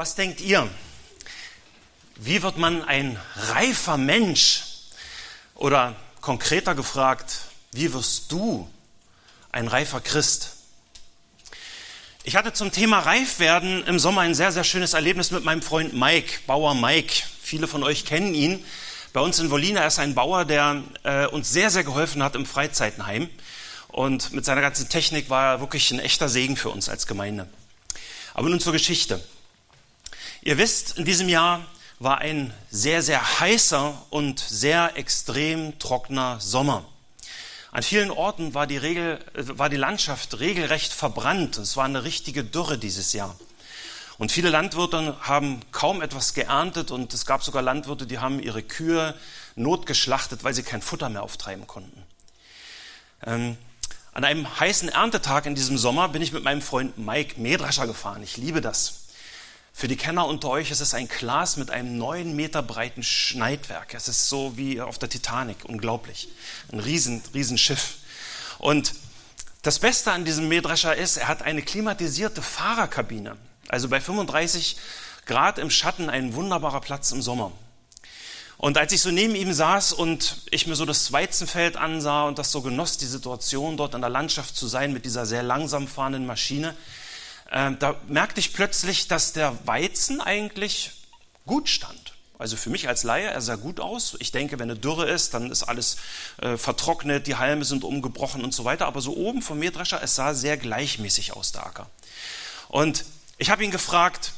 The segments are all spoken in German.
Was denkt ihr? Wie wird man ein reifer Mensch? Oder konkreter gefragt, wie wirst du ein reifer Christ? Ich hatte zum Thema Reifwerden im Sommer ein sehr, sehr schönes Erlebnis mit meinem Freund Mike, Bauer Mike. Viele von euch kennen ihn. Bei uns in Wolina ist ein Bauer, der äh, uns sehr, sehr geholfen hat im Freizeitenheim. Und mit seiner ganzen Technik war er wirklich ein echter Segen für uns als Gemeinde. Aber nun zur Geschichte. Ihr wisst, in diesem Jahr war ein sehr, sehr heißer und sehr extrem trockener Sommer. An vielen Orten war die, Regel, äh, war die Landschaft regelrecht verbrannt. Es war eine richtige Dürre dieses Jahr. Und viele Landwirte haben kaum etwas geerntet und es gab sogar Landwirte, die haben ihre Kühe notgeschlachtet, weil sie kein Futter mehr auftreiben konnten. Ähm, an einem heißen Erntetag in diesem Sommer bin ich mit meinem Freund Mike Mähdrescher gefahren. Ich liebe das. Für die Kenner unter euch ist es ein Glas mit einem neun Meter breiten Schneidwerk. Es ist so wie auf der Titanic, unglaublich. Ein riesen, riesen Schiff. Und das Beste an diesem Mähdrescher ist, er hat eine klimatisierte Fahrerkabine. Also bei 35 Grad im Schatten ein wunderbarer Platz im Sommer. Und als ich so neben ihm saß und ich mir so das Weizenfeld ansah und das so genoss, die Situation dort in der Landschaft zu sein mit dieser sehr langsam fahrenden Maschine, äh, da merkte ich plötzlich, dass der Weizen eigentlich gut stand. Also für mich als Laie, er sah gut aus. Ich denke, wenn eine Dürre ist, dann ist alles äh, vertrocknet, die Halme sind umgebrochen und so weiter. Aber so oben vom Mähdrescher, es sah sehr gleichmäßig aus, der Acker. Und ich habe ihn gefragt,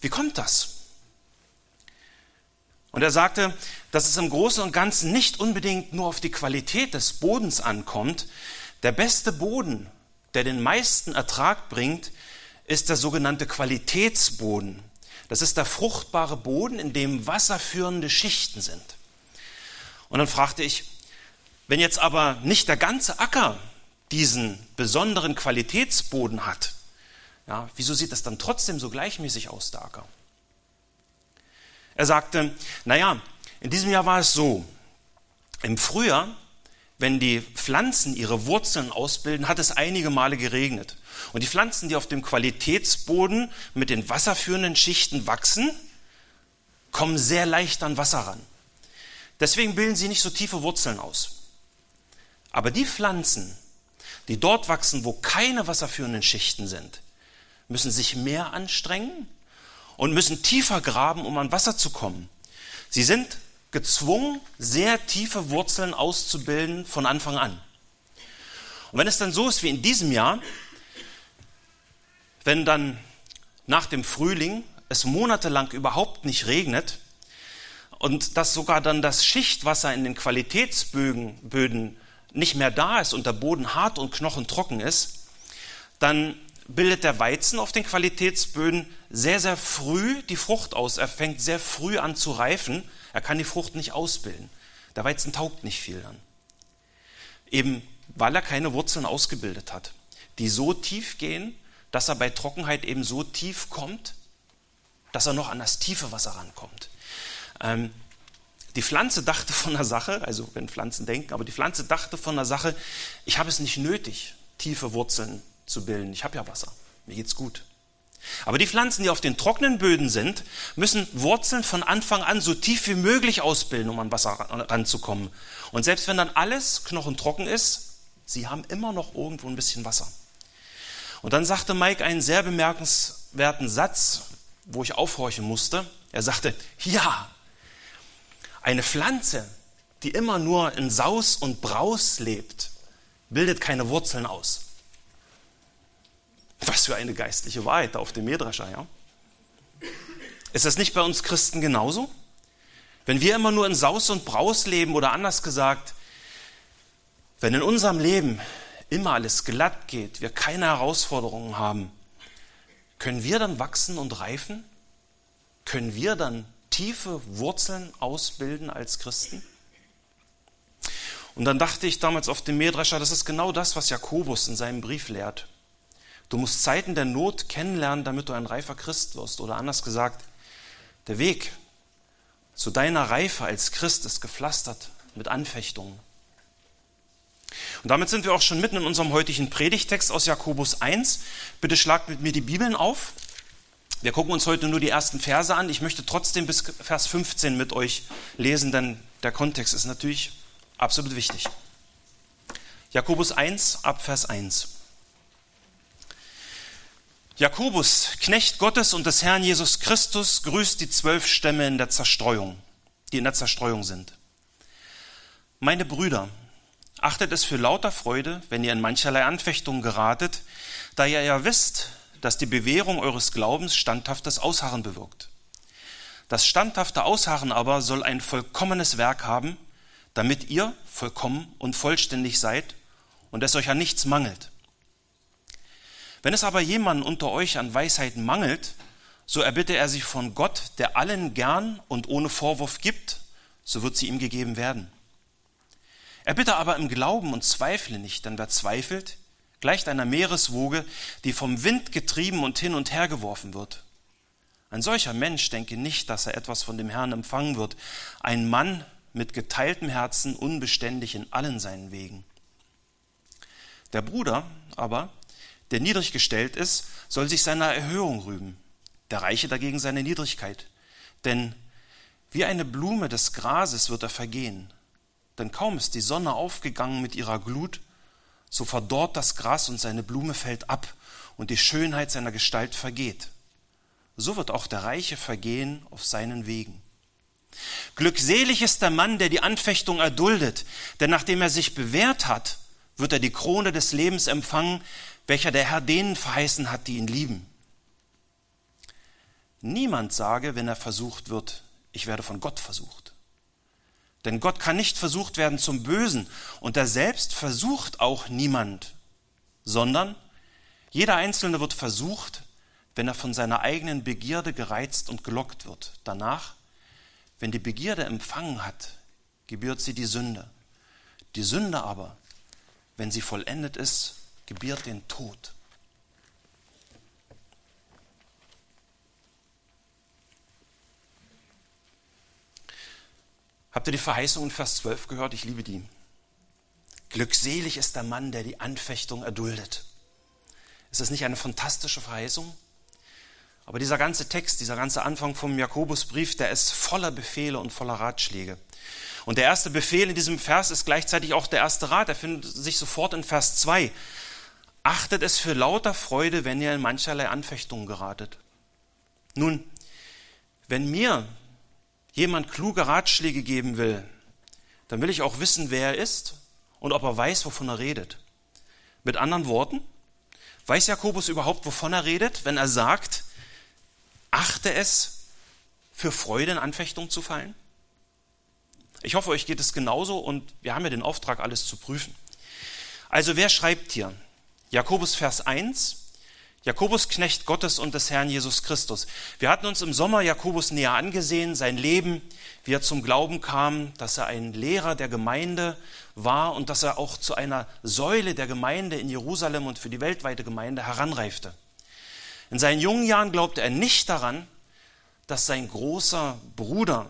wie kommt das? Und er sagte, dass es im Großen und Ganzen nicht unbedingt nur auf die Qualität des Bodens ankommt. Der beste Boden, der den meisten Ertrag bringt, ist der sogenannte Qualitätsboden. Das ist der fruchtbare Boden, in dem wasserführende Schichten sind. Und dann fragte ich, wenn jetzt aber nicht der ganze Acker diesen besonderen Qualitätsboden hat, ja, wieso sieht das dann trotzdem so gleichmäßig aus, der Acker? Er sagte, naja, in diesem Jahr war es so, im Frühjahr, wenn die Pflanzen ihre Wurzeln ausbilden, hat es einige Male geregnet. Und die Pflanzen, die auf dem Qualitätsboden mit den wasserführenden Schichten wachsen, kommen sehr leicht an Wasser ran. Deswegen bilden sie nicht so tiefe Wurzeln aus. Aber die Pflanzen, die dort wachsen, wo keine wasserführenden Schichten sind, müssen sich mehr anstrengen und müssen tiefer graben, um an Wasser zu kommen. Sie sind gezwungen, sehr tiefe Wurzeln auszubilden von Anfang an. Und wenn es dann so ist wie in diesem Jahr, wenn dann nach dem Frühling es monatelang überhaupt nicht regnet und dass sogar dann das Schichtwasser in den Qualitätsböden nicht mehr da ist und der Boden hart und knochentrocken ist, dann bildet der Weizen auf den Qualitätsböden sehr, sehr früh die Frucht aus. Er fängt sehr früh an zu reifen. Er kann die Frucht nicht ausbilden. Der Weizen taugt nicht viel dann. Eben weil er keine Wurzeln ausgebildet hat, die so tief gehen, dass er bei Trockenheit eben so tief kommt, dass er noch an das tiefe Wasser rankommt. Ähm, die Pflanze dachte von der Sache, also wenn Pflanzen denken, aber die Pflanze dachte von der Sache, ich habe es nicht nötig, tiefe Wurzeln zu bilden. Ich habe ja Wasser. Mir geht's gut. Aber die Pflanzen, die auf den trockenen Böden sind, müssen Wurzeln von Anfang an so tief wie möglich ausbilden, um an Wasser ranzukommen. Und selbst wenn dann alles knochentrocken ist, sie haben immer noch irgendwo ein bisschen Wasser. Und dann sagte Mike einen sehr bemerkenswerten Satz, wo ich aufhorchen musste. Er sagte, ja, eine Pflanze, die immer nur in Saus und Braus lebt, bildet keine Wurzeln aus. Was für eine geistliche Wahrheit auf dem Mähdrescher, ja? Ist das nicht bei uns Christen genauso? Wenn wir immer nur in Saus und Braus leben oder anders gesagt, wenn in unserem Leben immer alles glatt geht, wir keine Herausforderungen haben, können wir dann wachsen und reifen? Können wir dann tiefe Wurzeln ausbilden als Christen? Und dann dachte ich damals auf dem Mähdrescher, das ist genau das, was Jakobus in seinem Brief lehrt. Du musst Zeiten der Not kennenlernen, damit du ein reifer Christ wirst. Oder anders gesagt, der Weg zu deiner Reife als Christ ist gepflastert mit Anfechtungen. Und damit sind wir auch schon mitten in unserem heutigen Predigtext aus Jakobus 1. Bitte schlagt mit mir die Bibeln auf. Wir gucken uns heute nur die ersten Verse an. Ich möchte trotzdem bis Vers 15 mit euch lesen, denn der Kontext ist natürlich absolut wichtig. Jakobus 1 ab Vers 1. Jakobus, Knecht Gottes und des Herrn Jesus Christus, grüßt die zwölf Stämme in der Zerstreuung, die in der Zerstreuung sind. Meine Brüder, achtet es für lauter Freude, wenn ihr in mancherlei Anfechtungen geratet, da ihr ja wisst, dass die Bewährung eures Glaubens standhaftes Ausharren bewirkt. Das standhafte Ausharren aber soll ein vollkommenes Werk haben, damit ihr vollkommen und vollständig seid und es euch an nichts mangelt. Wenn es aber jemanden unter euch an Weisheit mangelt, so erbitte er sie von Gott, der allen gern und ohne Vorwurf gibt, so wird sie ihm gegeben werden. Er bitte aber im Glauben und zweifle nicht, denn wer zweifelt, gleicht einer Meereswoge, die vom Wind getrieben und hin und her geworfen wird. Ein solcher Mensch denke nicht, dass er etwas von dem Herrn empfangen wird. Ein Mann mit geteiltem Herzen, unbeständig in allen seinen Wegen. Der Bruder aber, der niedrig gestellt ist, soll sich seiner Erhöhung rühmen, der Reiche dagegen seine Niedrigkeit. Denn wie eine Blume des Grases wird er vergehen. Denn kaum ist die Sonne aufgegangen mit ihrer Glut, so verdorrt das Gras und seine Blume fällt ab und die Schönheit seiner Gestalt vergeht. So wird auch der Reiche vergehen auf seinen Wegen. Glückselig ist der Mann, der die Anfechtung erduldet, denn nachdem er sich bewährt hat, wird er die Krone des Lebens empfangen, welcher der Herr denen verheißen hat, die ihn lieben. Niemand sage, wenn er versucht wird, ich werde von Gott versucht. Denn Gott kann nicht versucht werden zum Bösen und er selbst versucht auch niemand, sondern jeder Einzelne wird versucht, wenn er von seiner eigenen Begierde gereizt und gelockt wird. Danach, wenn die Begierde empfangen hat, gebiert sie die Sünde. Die Sünde aber, wenn sie vollendet ist, gebiert den Tod. Habt ihr die Verheißung in Vers 12 gehört? Ich liebe die. Glückselig ist der Mann, der die Anfechtung erduldet. Ist das nicht eine fantastische Verheißung? Aber dieser ganze Text, dieser ganze Anfang vom Jakobusbrief, der ist voller Befehle und voller Ratschläge. Und der erste Befehl in diesem Vers ist gleichzeitig auch der erste Rat. Er findet sich sofort in Vers 2. Achtet es für lauter Freude, wenn ihr in mancherlei Anfechtungen geratet. Nun, wenn mir jemand kluge Ratschläge geben will, dann will ich auch wissen, wer er ist und ob er weiß, wovon er redet. Mit anderen Worten, weiß Jakobus überhaupt, wovon er redet, wenn er sagt, achte es für Freude in Anfechtung zu fallen? Ich hoffe, euch geht es genauso und wir haben ja den Auftrag, alles zu prüfen. Also wer schreibt hier? Jakobus Vers 1, Jakobus Knecht Gottes und des Herrn Jesus Christus. Wir hatten uns im Sommer Jakobus näher angesehen, sein Leben, wie er zum Glauben kam, dass er ein Lehrer der Gemeinde war und dass er auch zu einer Säule der Gemeinde in Jerusalem und für die weltweite Gemeinde heranreifte. In seinen jungen Jahren glaubte er nicht daran, dass sein großer Bruder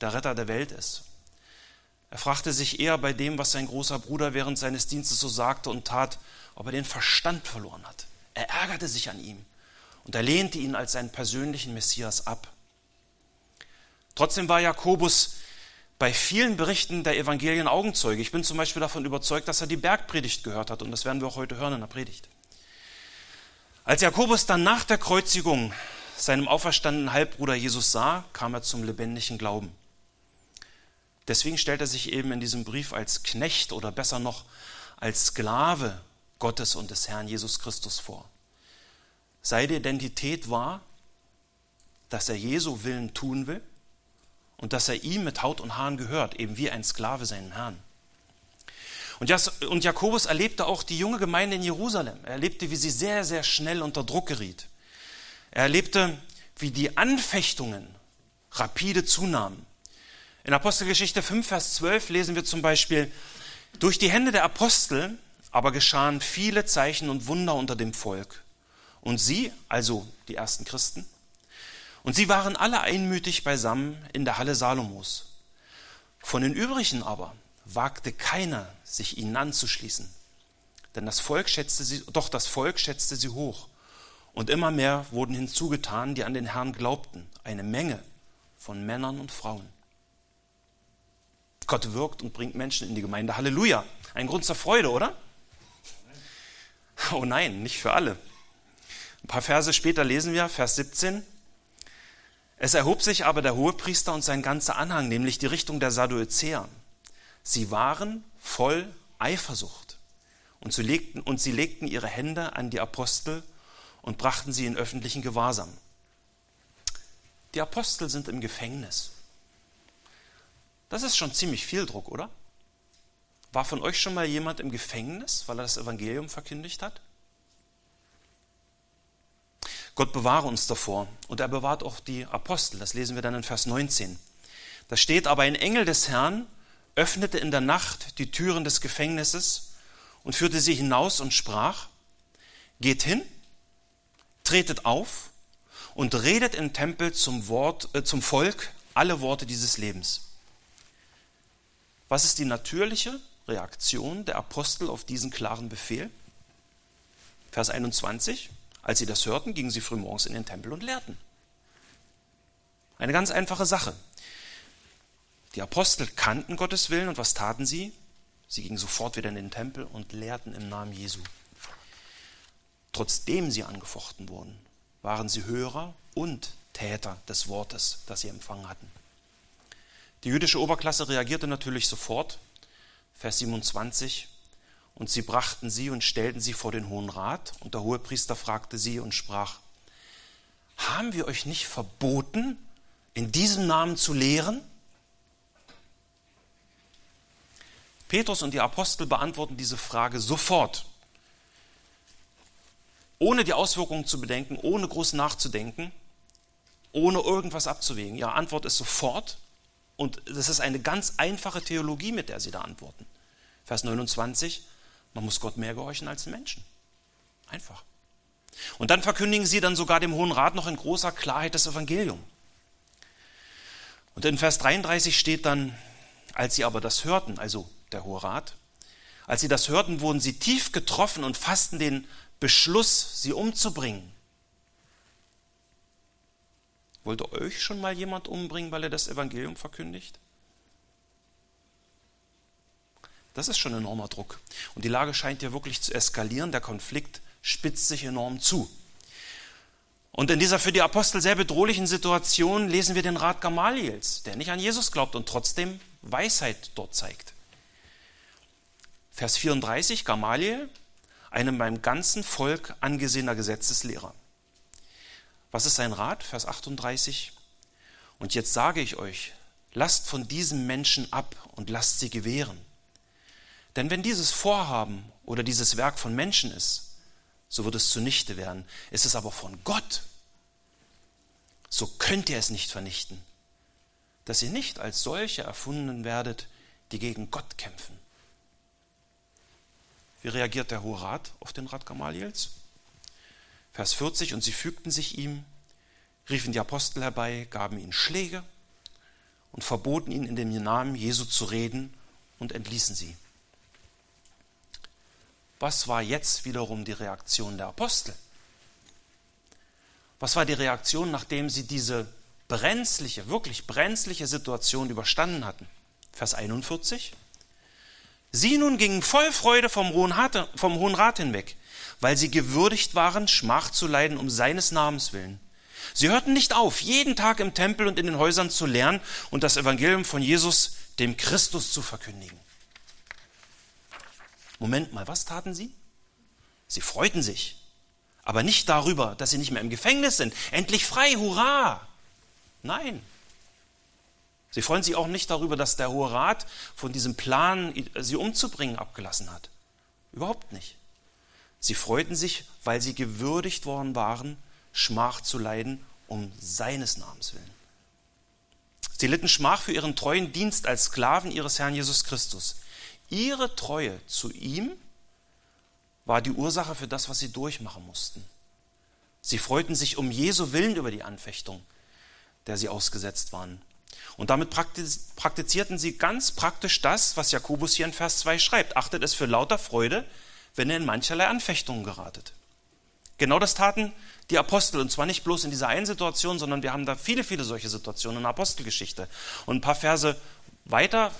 der Retter der Welt ist. Er fragte sich eher bei dem, was sein großer Bruder während seines Dienstes so sagte und tat, ob er den Verstand verloren hat. Er ärgerte sich an ihm und er lehnte ihn als seinen persönlichen Messias ab. Trotzdem war Jakobus bei vielen Berichten der Evangelien Augenzeuge. Ich bin zum Beispiel davon überzeugt, dass er die Bergpredigt gehört hat und das werden wir auch heute hören in der Predigt. Als Jakobus dann nach der Kreuzigung seinem auferstandenen Halbbruder Jesus sah, kam er zum lebendigen Glauben. Deswegen stellt er sich eben in diesem Brief als Knecht oder besser noch als Sklave Gottes und des Herrn Jesus Christus vor. Seine Identität war, dass er Jesu Willen tun will und dass er ihm mit Haut und Haaren gehört, eben wie ein Sklave seinen Herrn. Und Jakobus erlebte auch die junge Gemeinde in Jerusalem. Er erlebte, wie sie sehr, sehr schnell unter Druck geriet. Er erlebte, wie die Anfechtungen rapide zunahmen. In Apostelgeschichte 5, Vers 12 lesen wir zum Beispiel, durch die Hände der Apostel aber geschahen viele Zeichen und Wunder unter dem Volk. Und sie, also die ersten Christen, und sie waren alle einmütig beisammen in der Halle Salomos. Von den übrigen aber wagte keiner, sich ihnen anzuschließen. Denn das Volk schätzte sie, doch das Volk schätzte sie hoch. Und immer mehr wurden hinzugetan, die an den Herrn glaubten. Eine Menge von Männern und Frauen. Gott wirkt und bringt Menschen in die Gemeinde. Halleluja. Ein Grund zur Freude, oder? Oh nein, nicht für alle. Ein paar Verse später lesen wir, Vers 17. Es erhob sich aber der Hohepriester und sein ganzer Anhang, nämlich die Richtung der Sadduzäer. Sie waren voll Eifersucht und sie, legten, und sie legten ihre Hände an die Apostel und brachten sie in öffentlichen Gewahrsam. Die Apostel sind im Gefängnis. Das ist schon ziemlich viel Druck, oder? War von euch schon mal jemand im Gefängnis, weil er das Evangelium verkündigt hat? Gott bewahre uns davor und er bewahrt auch die Apostel. Das lesen wir dann in Vers 19. Da steht aber ein Engel des Herrn öffnete in der Nacht die Türen des Gefängnisses und führte sie hinaus und sprach, geht hin, tretet auf und redet im Tempel zum, Wort, äh, zum Volk alle Worte dieses Lebens. Was ist die natürliche Reaktion der Apostel auf diesen klaren Befehl? Vers 21. Als sie das hörten, gingen sie frühmorgens in den Tempel und lehrten. Eine ganz einfache Sache. Die Apostel kannten Gottes Willen und was taten sie? Sie gingen sofort wieder in den Tempel und lehrten im Namen Jesu. Trotzdem sie angefochten wurden, waren sie Hörer und Täter des Wortes, das sie empfangen hatten. Die jüdische Oberklasse reagierte natürlich sofort. Vers 27. Und sie brachten sie und stellten sie vor den Hohen Rat. Und der Hohepriester fragte sie und sprach, haben wir euch nicht verboten, in diesem Namen zu lehren? Petrus und die Apostel beantworten diese Frage sofort, ohne die Auswirkungen zu bedenken, ohne groß nachzudenken, ohne irgendwas abzuwägen. Ihre Antwort ist sofort und das ist eine ganz einfache Theologie, mit der sie da antworten. Vers 29, man muss Gott mehr gehorchen als den Menschen. Einfach. Und dann verkündigen sie dann sogar dem Hohen Rat noch in großer Klarheit das Evangelium. Und in Vers 33 steht dann, als sie aber das hörten, also der Hohe Rat. Als sie das hörten, wurden sie tief getroffen und fassten den Beschluss, sie umzubringen. Wollte euch schon mal jemand umbringen, weil er das Evangelium verkündigt? Das ist schon enormer Druck. Und die Lage scheint ja wirklich zu eskalieren. Der Konflikt spitzt sich enorm zu. Und in dieser für die Apostel sehr bedrohlichen Situation lesen wir den Rat Gamaliels, der nicht an Jesus glaubt und trotzdem Weisheit dort zeigt. Vers 34, Gamaliel, einem beim ganzen Volk angesehener Gesetzeslehrer. Was ist sein Rat? Vers 38. Und jetzt sage ich euch, lasst von diesem Menschen ab und lasst sie gewähren. Denn wenn dieses Vorhaben oder dieses Werk von Menschen ist, so wird es zunichte werden. Ist es aber von Gott, so könnt ihr es nicht vernichten, dass ihr nicht als solche erfunden werdet, die gegen Gott kämpfen. Wie reagiert der Hohe Rat auf den Rat Gamaliels? Vers 40, und sie fügten sich ihm, riefen die Apostel herbei, gaben ihnen Schläge und verboten ihnen in dem Namen Jesu zu reden und entließen sie. Was war jetzt wiederum die Reaktion der Apostel? Was war die Reaktion, nachdem sie diese brenzliche, wirklich brenzliche Situation überstanden hatten? Vers 41. Sie nun gingen voll Freude vom Hohen, Rat, vom Hohen Rat hinweg, weil sie gewürdigt waren, Schmach zu leiden um seines Namens willen. Sie hörten nicht auf, jeden Tag im Tempel und in den Häusern zu lernen und das Evangelium von Jesus, dem Christus, zu verkündigen. Moment mal, was taten sie? Sie freuten sich, aber nicht darüber, dass sie nicht mehr im Gefängnis sind. Endlich frei, hurra! Nein, Sie freuen sich auch nicht darüber, dass der Hohe Rat von diesem Plan, sie umzubringen, abgelassen hat. Überhaupt nicht. Sie freuten sich, weil sie gewürdigt worden waren, Schmach zu leiden, um seines Namens willen. Sie litten Schmach für ihren treuen Dienst als Sklaven ihres Herrn Jesus Christus. Ihre Treue zu ihm war die Ursache für das, was sie durchmachen mussten. Sie freuten sich um Jesu Willen über die Anfechtung, der sie ausgesetzt waren. Und damit praktizierten sie ganz praktisch das, was Jakobus hier in Vers 2 schreibt. Achtet es für lauter Freude, wenn ihr in mancherlei Anfechtungen geratet. Genau das taten die Apostel. Und zwar nicht bloß in dieser einen Situation, sondern wir haben da viele, viele solche Situationen in der Apostelgeschichte. Und ein paar Verse weiter,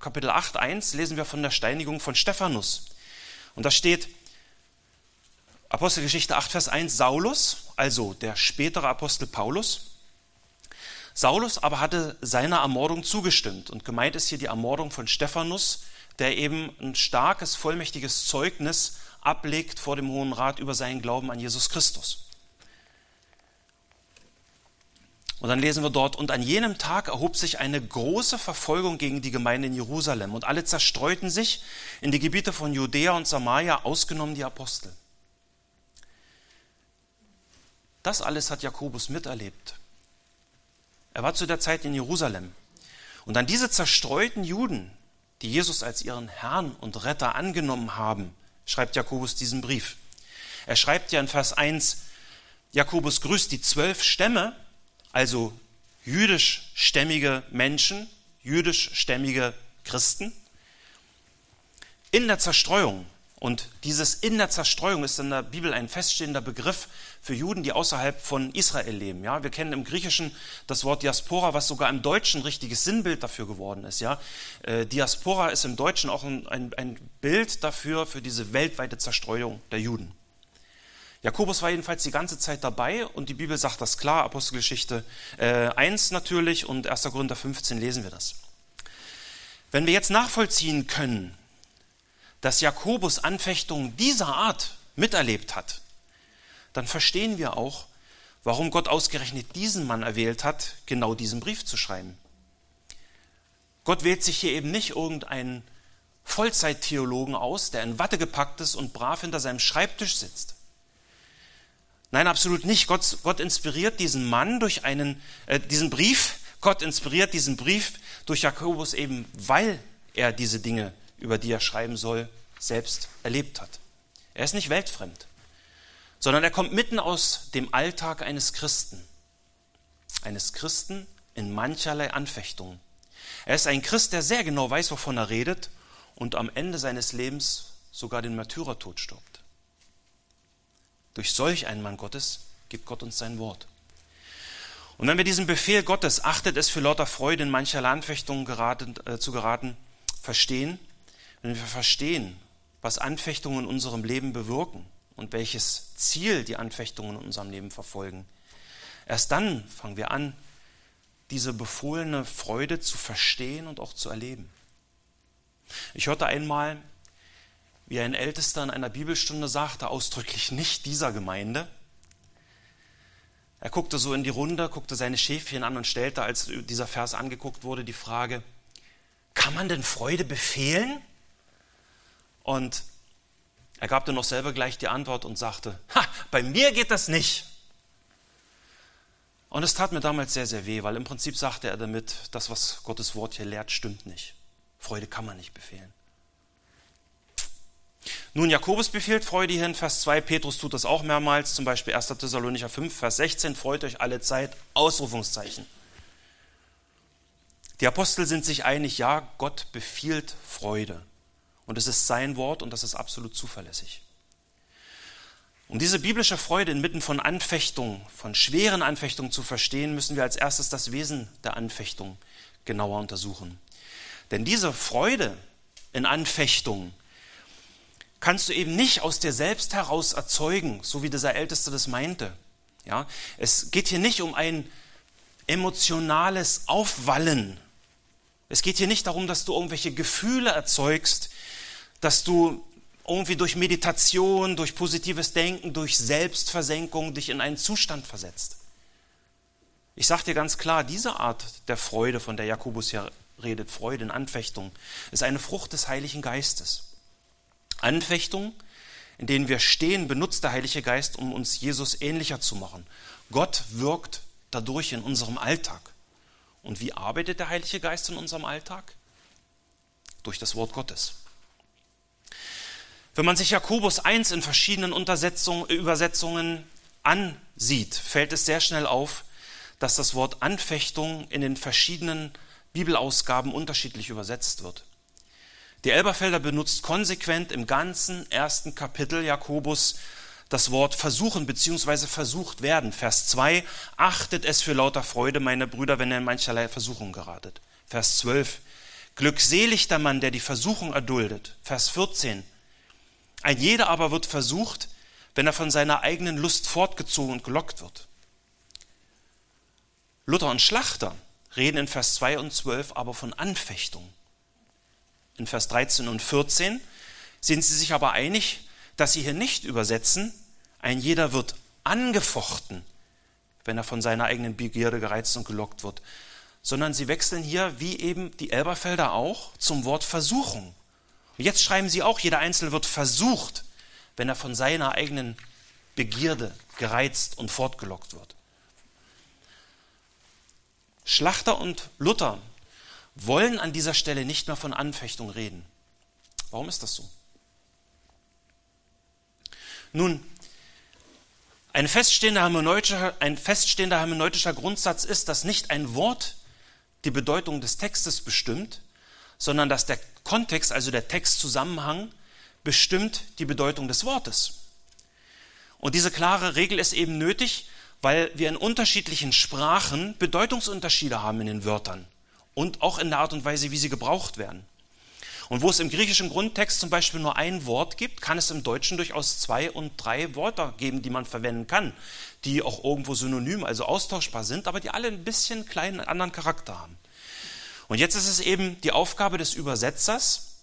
Kapitel 8, 1, lesen wir von der Steinigung von Stephanus. Und da steht, Apostelgeschichte 8, Vers 1, Saulus, also der spätere Apostel Paulus. Saulus aber hatte seiner Ermordung zugestimmt. Und gemeint ist hier die Ermordung von Stephanus, der eben ein starkes, vollmächtiges Zeugnis ablegt vor dem Hohen Rat über seinen Glauben an Jesus Christus. Und dann lesen wir dort, und an jenem Tag erhob sich eine große Verfolgung gegen die Gemeinde in Jerusalem, und alle zerstreuten sich in die Gebiete von Judäa und Samaria, ausgenommen die Apostel. Das alles hat Jakobus miterlebt. Er war zu der Zeit in Jerusalem. Und an diese zerstreuten Juden, die Jesus als ihren Herrn und Retter angenommen haben, schreibt Jakobus diesen Brief. Er schreibt ja in Vers 1, Jakobus grüßt die zwölf Stämme, also jüdischstämmige Menschen, jüdischstämmige Christen, in der Zerstreuung. Und dieses in der Zerstreuung ist in der Bibel ein feststehender Begriff für Juden, die außerhalb von Israel leben. Ja, wir kennen im Griechischen das Wort Diaspora, was sogar im Deutschen ein richtiges Sinnbild dafür geworden ist. Ja, äh, Diaspora ist im Deutschen auch ein, ein, ein Bild dafür für diese weltweite Zerstreuung der Juden. Jakobus war jedenfalls die ganze Zeit dabei und die Bibel sagt das klar, Apostelgeschichte äh, 1 natürlich und 1. Korinther 15 lesen wir das. Wenn wir jetzt nachvollziehen können, dass Jakobus Anfechtungen dieser Art miterlebt hat, dann verstehen wir auch, warum Gott ausgerechnet diesen Mann erwählt hat, genau diesen Brief zu schreiben. Gott wählt sich hier eben nicht irgendeinen Vollzeittheologen aus, der in Watte gepackt ist und brav hinter seinem Schreibtisch sitzt. Nein, absolut nicht. Gott, Gott inspiriert diesen Mann durch einen, äh, diesen Brief. Gott inspiriert diesen Brief durch Jakobus eben, weil er diese Dinge, über die er schreiben soll, selbst erlebt hat. Er ist nicht weltfremd, sondern er kommt mitten aus dem Alltag eines Christen. Eines Christen in mancherlei Anfechtungen. Er ist ein Christ, der sehr genau weiß, wovon er redet und am Ende seines Lebens sogar den Märtyrertod stirbt. Durch solch einen Mann Gottes gibt Gott uns sein Wort. Und wenn wir diesen Befehl Gottes, achtet es für lauter Freude in mancher Anfechtung geraten, äh, zu geraten, verstehen, wenn wir verstehen, was Anfechtungen in unserem Leben bewirken und welches Ziel die Anfechtungen in unserem Leben verfolgen, erst dann fangen wir an, diese befohlene Freude zu verstehen und auch zu erleben. Ich hörte einmal wie ein Ältester in einer Bibelstunde sagte, ausdrücklich nicht dieser Gemeinde. Er guckte so in die Runde, guckte seine Schäfchen an und stellte, als dieser Vers angeguckt wurde, die Frage, kann man denn Freude befehlen? Und er gab dann noch selber gleich die Antwort und sagte, ha, bei mir geht das nicht. Und es tat mir damals sehr, sehr weh, weil im Prinzip sagte er damit, das, was Gottes Wort hier lehrt, stimmt nicht. Freude kann man nicht befehlen. Nun, Jakobus befiehlt Freude hier in Vers 2, Petrus tut das auch mehrmals, zum Beispiel 1. Thessalonicher 5, Vers 16, freut euch alle Zeit, Ausrufungszeichen. Die Apostel sind sich einig, ja, Gott befiehlt Freude. Und es ist sein Wort und das ist absolut zuverlässig. Um diese biblische Freude inmitten von Anfechtungen, von schweren Anfechtungen zu verstehen, müssen wir als erstes das Wesen der Anfechtung genauer untersuchen. Denn diese Freude in Anfechtungen kannst du eben nicht aus dir selbst heraus erzeugen, so wie dieser Älteste das meinte. Ja, es geht hier nicht um ein emotionales Aufwallen. Es geht hier nicht darum, dass du irgendwelche Gefühle erzeugst, dass du irgendwie durch Meditation, durch positives Denken, durch Selbstversenkung dich in einen Zustand versetzt. Ich sage dir ganz klar, diese Art der Freude, von der Jakobus hier redet, Freude in Anfechtung, ist eine Frucht des Heiligen Geistes. Anfechtungen, in denen wir stehen, benutzt der Heilige Geist, um uns Jesus ähnlicher zu machen. Gott wirkt dadurch in unserem Alltag. Und wie arbeitet der Heilige Geist in unserem Alltag? Durch das Wort Gottes. Wenn man sich Jakobus 1 in verschiedenen Übersetzungen ansieht, fällt es sehr schnell auf, dass das Wort Anfechtung in den verschiedenen Bibelausgaben unterschiedlich übersetzt wird. Die Elberfelder benutzt konsequent im ganzen ersten Kapitel Jakobus das Wort versuchen bzw. versucht werden. Vers 2, achtet es für lauter Freude, meine Brüder, wenn ihr in mancherlei Versuchung geratet. Vers 12, glückselig der Mann, der die Versuchung erduldet. Vers 14, ein jeder aber wird versucht, wenn er von seiner eigenen Lust fortgezogen und gelockt wird. Luther und Schlachter reden in Vers 2 und 12 aber von Anfechtung. In Vers 13 und 14 sind sie sich aber einig, dass sie hier nicht übersetzen, ein jeder wird angefochten, wenn er von seiner eigenen Begierde gereizt und gelockt wird, sondern sie wechseln hier, wie eben die Elberfelder auch, zum Wort Versuchung. Jetzt schreiben sie auch, jeder Einzelne wird versucht, wenn er von seiner eigenen Begierde gereizt und fortgelockt wird. Schlachter und Luther wollen an dieser Stelle nicht mehr von Anfechtung reden. Warum ist das so? Nun, ein feststehender, ein feststehender hermeneutischer Grundsatz ist, dass nicht ein Wort die Bedeutung des Textes bestimmt, sondern dass der Kontext, also der Textzusammenhang, bestimmt die Bedeutung des Wortes. Und diese klare Regel ist eben nötig, weil wir in unterschiedlichen Sprachen Bedeutungsunterschiede haben in den Wörtern und auch in der Art und Weise, wie sie gebraucht werden. Und wo es im griechischen Grundtext zum Beispiel nur ein Wort gibt, kann es im Deutschen durchaus zwei und drei Wörter geben, die man verwenden kann, die auch irgendwo synonym, also austauschbar sind, aber die alle ein bisschen kleinen anderen Charakter haben. Und jetzt ist es eben die Aufgabe des Übersetzers,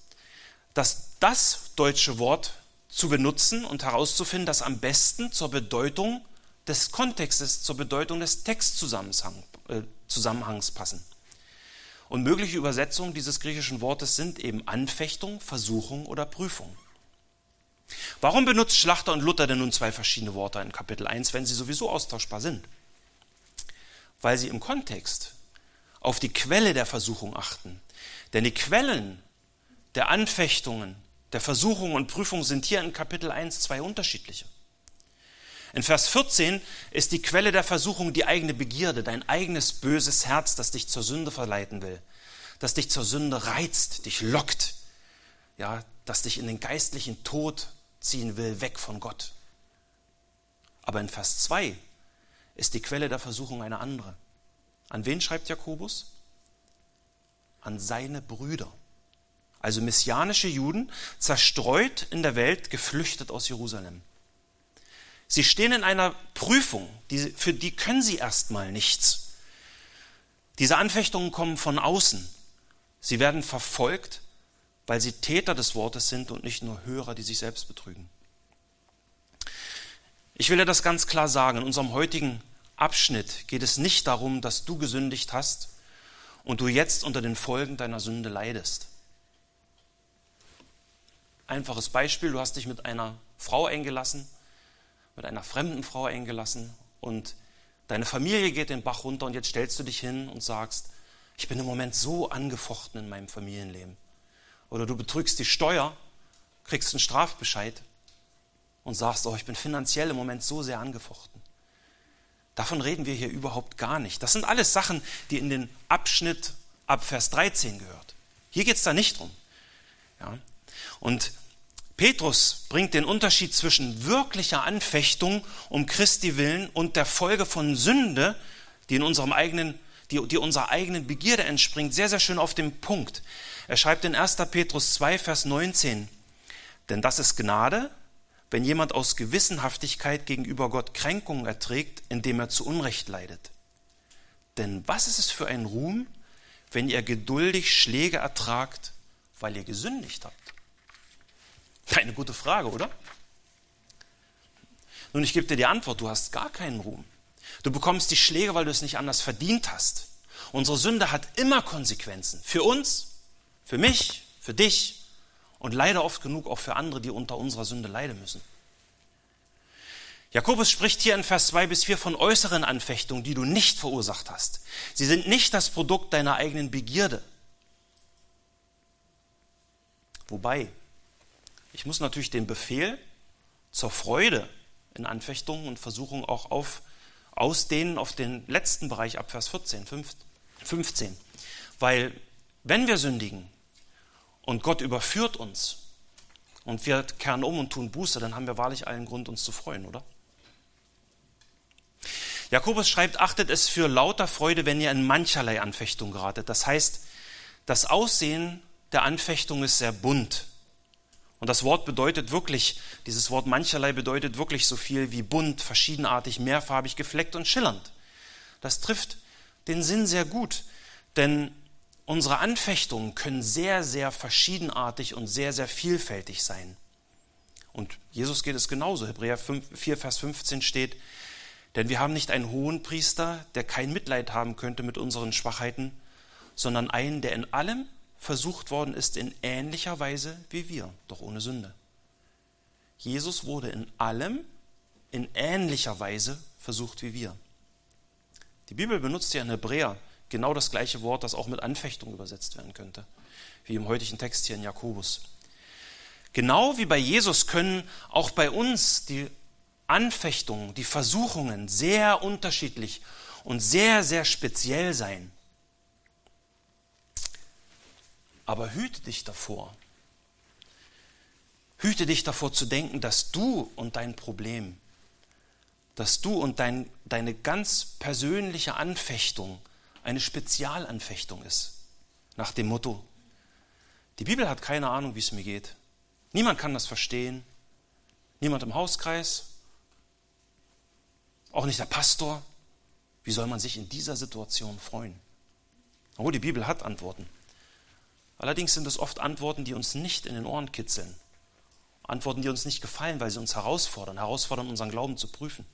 dass das deutsche Wort zu benutzen und herauszufinden, das am besten zur Bedeutung des Kontextes, zur Bedeutung des Textzusammenhangs äh, passen. Und mögliche Übersetzungen dieses griechischen Wortes sind eben Anfechtung, Versuchung oder Prüfung. Warum benutzt Schlachter und Luther denn nun zwei verschiedene Worte in Kapitel 1, wenn sie sowieso austauschbar sind? Weil sie im Kontext auf die Quelle der Versuchung achten. Denn die Quellen der Anfechtungen, der Versuchungen und Prüfungen sind hier in Kapitel 1 zwei unterschiedliche. In Vers 14 ist die Quelle der Versuchung die eigene Begierde, dein eigenes böses Herz, das dich zur Sünde verleiten will, das dich zur Sünde reizt, dich lockt, ja, das dich in den geistlichen Tod ziehen will, weg von Gott. Aber in Vers 2 ist die Quelle der Versuchung eine andere. An wen schreibt Jakobus? An seine Brüder. Also messianische Juden, zerstreut in der Welt, geflüchtet aus Jerusalem. Sie stehen in einer Prüfung, die, für die können sie erstmal nichts. Diese Anfechtungen kommen von außen. Sie werden verfolgt, weil sie Täter des Wortes sind und nicht nur Hörer, die sich selbst betrügen. Ich will dir das ganz klar sagen. In unserem heutigen Abschnitt geht es nicht darum, dass du gesündigt hast und du jetzt unter den Folgen deiner Sünde leidest. Einfaches Beispiel, du hast dich mit einer Frau eingelassen mit einer fremden Frau eingelassen und deine Familie geht den Bach runter und jetzt stellst du dich hin und sagst, ich bin im Moment so angefochten in meinem Familienleben. Oder du betrügst die Steuer, kriegst einen Strafbescheid und sagst, oh, ich bin finanziell im Moment so sehr angefochten. Davon reden wir hier überhaupt gar nicht. Das sind alles Sachen, die in den Abschnitt ab Vers 13 gehört. Hier geht es da nicht drum. Ja? Und Petrus bringt den Unterschied zwischen wirklicher Anfechtung um Christi willen und der Folge von Sünde, die in unserem eigenen, die, die unserer eigenen Begierde entspringt, sehr, sehr schön auf den Punkt. Er schreibt in 1. Petrus 2, Vers 19, denn das ist Gnade, wenn jemand aus Gewissenhaftigkeit gegenüber Gott Kränkungen erträgt, indem er zu Unrecht leidet. Denn was ist es für ein Ruhm, wenn ihr geduldig Schläge ertragt, weil ihr gesündigt habt? Eine gute Frage, oder? Nun, ich gebe dir die Antwort, du hast gar keinen Ruhm. Du bekommst die Schläge, weil du es nicht anders verdient hast. Unsere Sünde hat immer Konsequenzen. Für uns, für mich, für dich und leider oft genug auch für andere, die unter unserer Sünde leiden müssen. Jakobus spricht hier in Vers 2 bis 4 von äußeren Anfechtungen, die du nicht verursacht hast. Sie sind nicht das Produkt deiner eigenen Begierde. Wobei, ich muss natürlich den Befehl zur Freude in Anfechtungen und Versuchungen auch auf, ausdehnen auf den letzten Bereich ab Vers 14, 15. Weil wenn wir sündigen und Gott überführt uns, und wir kehren um und tun Buße, dann haben wir wahrlich allen Grund, uns zu freuen, oder? Jakobus schreibt, achtet es für lauter Freude, wenn ihr in mancherlei Anfechtung geratet. Das heißt, das Aussehen der Anfechtung ist sehr bunt. Und das Wort bedeutet wirklich, dieses Wort mancherlei bedeutet wirklich so viel wie bunt, verschiedenartig, mehrfarbig, gefleckt und schillernd. Das trifft den Sinn sehr gut, denn unsere Anfechtungen können sehr, sehr verschiedenartig und sehr, sehr vielfältig sein. Und Jesus geht es genauso. Hebräer 5, 4, Vers 15 steht, denn wir haben nicht einen hohen Priester, der kein Mitleid haben könnte mit unseren Schwachheiten, sondern einen, der in allem versucht worden ist in ähnlicher Weise wie wir, doch ohne Sünde. Jesus wurde in allem in ähnlicher Weise versucht wie wir. Die Bibel benutzt ja in Hebräer genau das gleiche Wort, das auch mit Anfechtung übersetzt werden könnte, wie im heutigen Text hier in Jakobus. Genau wie bei Jesus können auch bei uns die Anfechtungen, die Versuchungen sehr unterschiedlich und sehr, sehr speziell sein. Aber hüte dich davor. Hüte dich davor zu denken, dass du und dein Problem, dass du und dein, deine ganz persönliche Anfechtung eine Spezialanfechtung ist. Nach dem Motto, die Bibel hat keine Ahnung, wie es mir geht. Niemand kann das verstehen. Niemand im Hauskreis. Auch nicht der Pastor. Wie soll man sich in dieser Situation freuen? Oh, die Bibel hat Antworten. Allerdings sind es oft Antworten, die uns nicht in den Ohren kitzeln. Antworten, die uns nicht gefallen, weil sie uns herausfordern, herausfordern, unseren Glauben zu prüfen.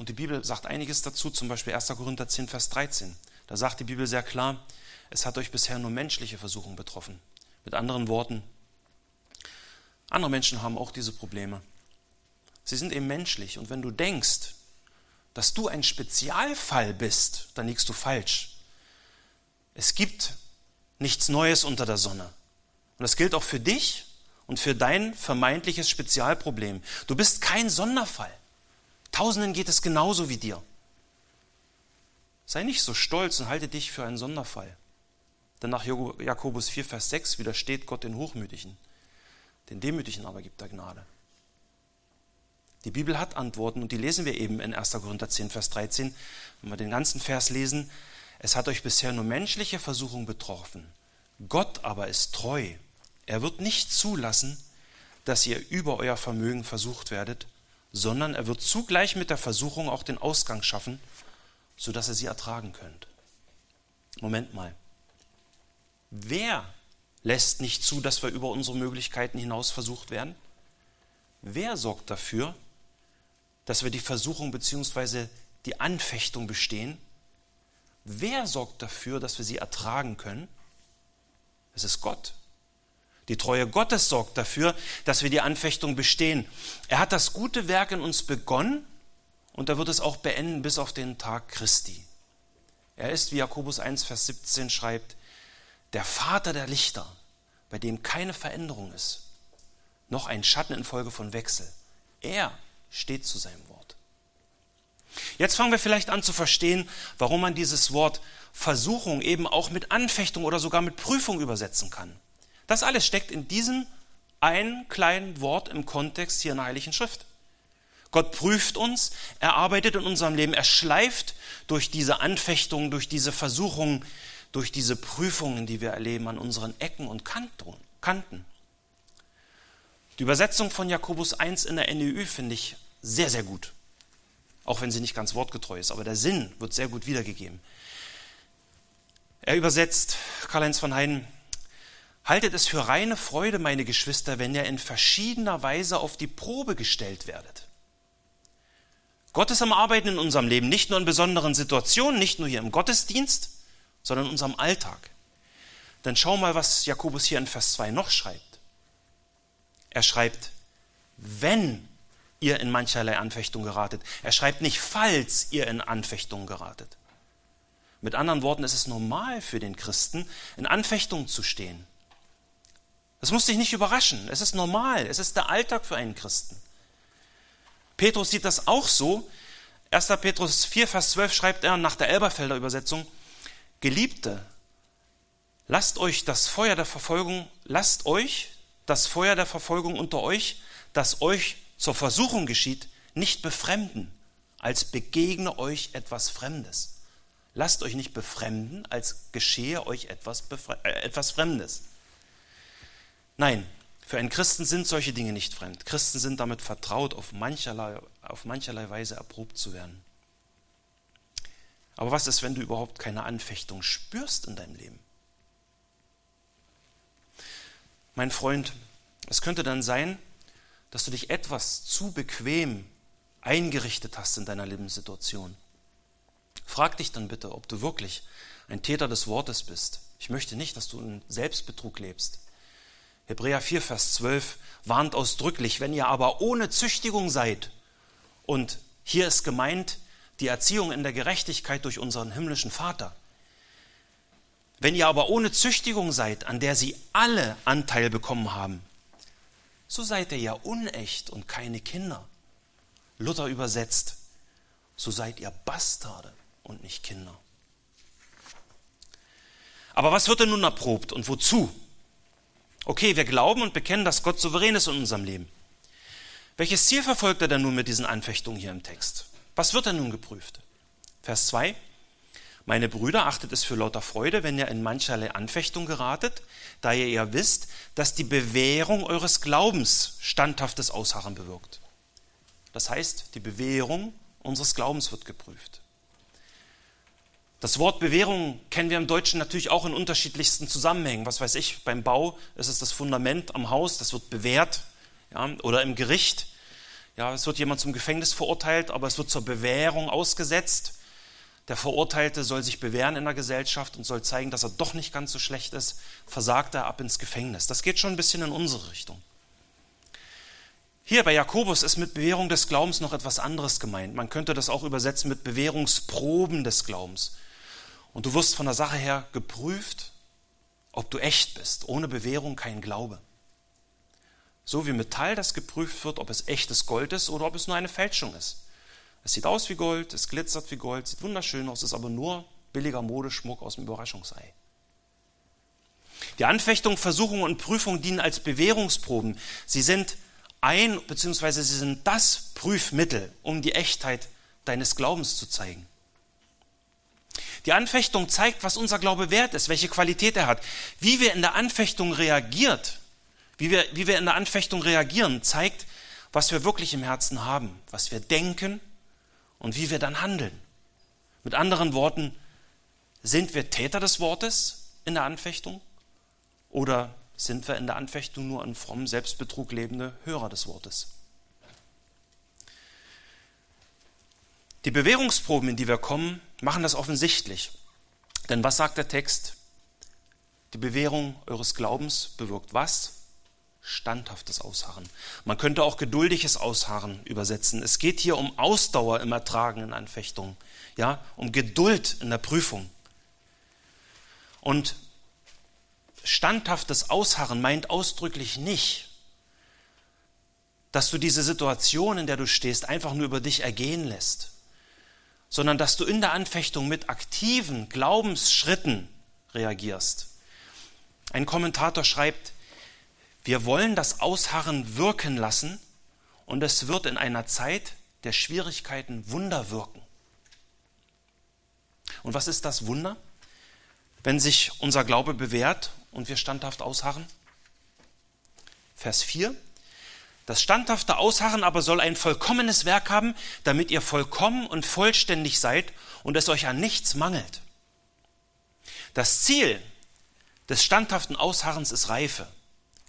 Und die Bibel sagt einiges dazu, zum Beispiel 1. Korinther 10, Vers 13. Da sagt die Bibel sehr klar, es hat euch bisher nur menschliche Versuchungen betroffen. Mit anderen Worten, andere Menschen haben auch diese Probleme. Sie sind eben menschlich. Und wenn du denkst, dass du ein Spezialfall bist, dann liegst du falsch. Es gibt nichts Neues unter der Sonne. Und das gilt auch für dich und für dein vermeintliches Spezialproblem. Du bist kein Sonderfall. Tausenden geht es genauso wie dir. Sei nicht so stolz und halte dich für einen Sonderfall. Denn nach Jakobus 4, Vers 6 widersteht Gott den Hochmütigen. Den Demütigen aber gibt er Gnade. Die Bibel hat Antworten und die lesen wir eben in 1. Korinther 10, Vers 13. Wenn wir den ganzen Vers lesen, es hat euch bisher nur menschliche Versuchung betroffen. Gott aber ist treu. Er wird nicht zulassen, dass ihr über euer Vermögen versucht werdet, sondern er wird zugleich mit der Versuchung auch den Ausgang schaffen, sodass ihr sie ertragen könnt. Moment mal. Wer lässt nicht zu, dass wir über unsere Möglichkeiten hinaus versucht werden? Wer sorgt dafür, dass wir die Versuchung bzw. die Anfechtung bestehen? Wer sorgt dafür, dass wir sie ertragen können? Es ist Gott. Die Treue Gottes sorgt dafür, dass wir die Anfechtung bestehen. Er hat das gute Werk in uns begonnen und er wird es auch beenden bis auf den Tag Christi. Er ist, wie Jakobus 1, Vers 17 schreibt, der Vater der Lichter, bei dem keine Veränderung ist, noch ein Schatten infolge von Wechsel. Er steht zu seinem Wort. Jetzt fangen wir vielleicht an zu verstehen, warum man dieses Wort Versuchung eben auch mit Anfechtung oder sogar mit Prüfung übersetzen kann. Das alles steckt in diesem einen kleinen Wort im Kontext hier in der Heiligen Schrift. Gott prüft uns, er arbeitet in unserem Leben, er schleift durch diese Anfechtungen, durch diese Versuchungen, durch diese Prüfungen, die wir erleben an unseren Ecken und Kanten. Die Übersetzung von Jakobus 1 in der NEU finde ich sehr, sehr gut. Auch wenn sie nicht ganz wortgetreu ist, aber der Sinn wird sehr gut wiedergegeben. Er übersetzt, Karl-Heinz von Heiden, haltet es für reine Freude, meine Geschwister, wenn ihr in verschiedener Weise auf die Probe gestellt werdet. Gott ist am Arbeiten in unserem Leben, nicht nur in besonderen Situationen, nicht nur hier im Gottesdienst, sondern in unserem Alltag. Dann schau mal, was Jakobus hier in Vers 2 noch schreibt. Er schreibt, wenn ihr in mancherlei Anfechtung geratet. Er schreibt nicht, falls ihr in Anfechtung geratet. Mit anderen Worten, es ist normal für den Christen, in Anfechtung zu stehen. Das muss dich nicht überraschen. Es ist normal. Es ist der Alltag für einen Christen. Petrus sieht das auch so. 1. Petrus 4, Vers 12 schreibt er nach der Elberfelder Übersetzung, Geliebte, lasst euch das Feuer der Verfolgung, lasst euch das Feuer der Verfolgung unter euch, das euch zur Versuchung geschieht, nicht befremden, als begegne euch etwas Fremdes. Lasst euch nicht befremden, als geschehe euch etwas, äh, etwas Fremdes. Nein, für einen Christen sind solche Dinge nicht fremd. Christen sind damit vertraut, auf mancherlei, auf mancherlei Weise erprobt zu werden. Aber was ist, wenn du überhaupt keine Anfechtung spürst in deinem Leben? Mein Freund, es könnte dann sein, dass du dich etwas zu bequem eingerichtet hast in deiner Lebenssituation. Frag dich dann bitte, ob du wirklich ein Täter des Wortes bist. Ich möchte nicht, dass du in Selbstbetrug lebst. Hebräer 4, Vers 12 warnt ausdrücklich, wenn ihr aber ohne Züchtigung seid, und hier ist gemeint die Erziehung in der Gerechtigkeit durch unseren himmlischen Vater. Wenn ihr aber ohne Züchtigung seid, an der sie alle Anteil bekommen haben, so seid ihr ja unecht und keine Kinder. Luther übersetzt, so seid ihr Bastarde und nicht Kinder. Aber was wird denn nun erprobt und wozu? Okay, wir glauben und bekennen, dass Gott souverän ist in unserem Leben. Welches Ziel verfolgt er denn nun mit diesen Anfechtungen hier im Text? Was wird denn nun geprüft? Vers 2. Meine Brüder, achtet es für lauter Freude, wenn ihr in mancherlei Anfechtung geratet, da ihr ja wisst, dass die Bewährung eures Glaubens standhaftes Ausharren bewirkt. Das heißt, die Bewährung unseres Glaubens wird geprüft. Das Wort Bewährung kennen wir im Deutschen natürlich auch in unterschiedlichsten Zusammenhängen. Was weiß ich, beim Bau ist es das Fundament am Haus, das wird bewährt. Ja, oder im Gericht, ja, es wird jemand zum Gefängnis verurteilt, aber es wird zur Bewährung ausgesetzt. Der Verurteilte soll sich bewähren in der Gesellschaft und soll zeigen, dass er doch nicht ganz so schlecht ist. Versagt er ab ins Gefängnis. Das geht schon ein bisschen in unsere Richtung. Hier bei Jakobus ist mit Bewährung des Glaubens noch etwas anderes gemeint. Man könnte das auch übersetzen mit Bewährungsproben des Glaubens. Und du wirst von der Sache her geprüft, ob du echt bist. Ohne Bewährung kein Glaube. So wie Metall, das geprüft wird, ob es echtes Gold ist oder ob es nur eine Fälschung ist. Es sieht aus wie Gold, es glitzert wie Gold, sieht wunderschön aus, ist aber nur billiger Modeschmuck aus dem Überraschungsei. Die Anfechtung, Versuchung und Prüfung dienen als Bewährungsproben. Sie sind ein bzw. sie sind das Prüfmittel, um die Echtheit deines Glaubens zu zeigen. Die Anfechtung zeigt, was unser Glaube wert ist, welche Qualität er hat. Wie wir in der Anfechtung reagiert, wie wir, wie wir in der Anfechtung reagieren, zeigt, was wir wirklich im Herzen haben, was wir denken und wie wir dann handeln. Mit anderen Worten, sind wir Täter des Wortes in der Anfechtung oder sind wir in der Anfechtung nur ein fromm Selbstbetrug lebende Hörer des Wortes? Die Bewährungsproben, in die wir kommen, machen das offensichtlich. Denn was sagt der Text? Die Bewährung eures Glaubens bewirkt was? Standhaftes Ausharren. Man könnte auch geduldiges Ausharren übersetzen. Es geht hier um Ausdauer im Ertragen in Anfechtungen, ja, um Geduld in der Prüfung. Und standhaftes Ausharren meint ausdrücklich nicht, dass du diese Situation, in der du stehst, einfach nur über dich ergehen lässt sondern dass du in der Anfechtung mit aktiven Glaubensschritten reagierst. Ein Kommentator schreibt, wir wollen das Ausharren wirken lassen und es wird in einer Zeit der Schwierigkeiten Wunder wirken. Und was ist das Wunder, wenn sich unser Glaube bewährt und wir standhaft ausharren? Vers 4. Das standhafte Ausharren aber soll ein vollkommenes Werk haben, damit ihr vollkommen und vollständig seid und es euch an nichts mangelt. Das Ziel des standhaften Ausharrens ist Reife,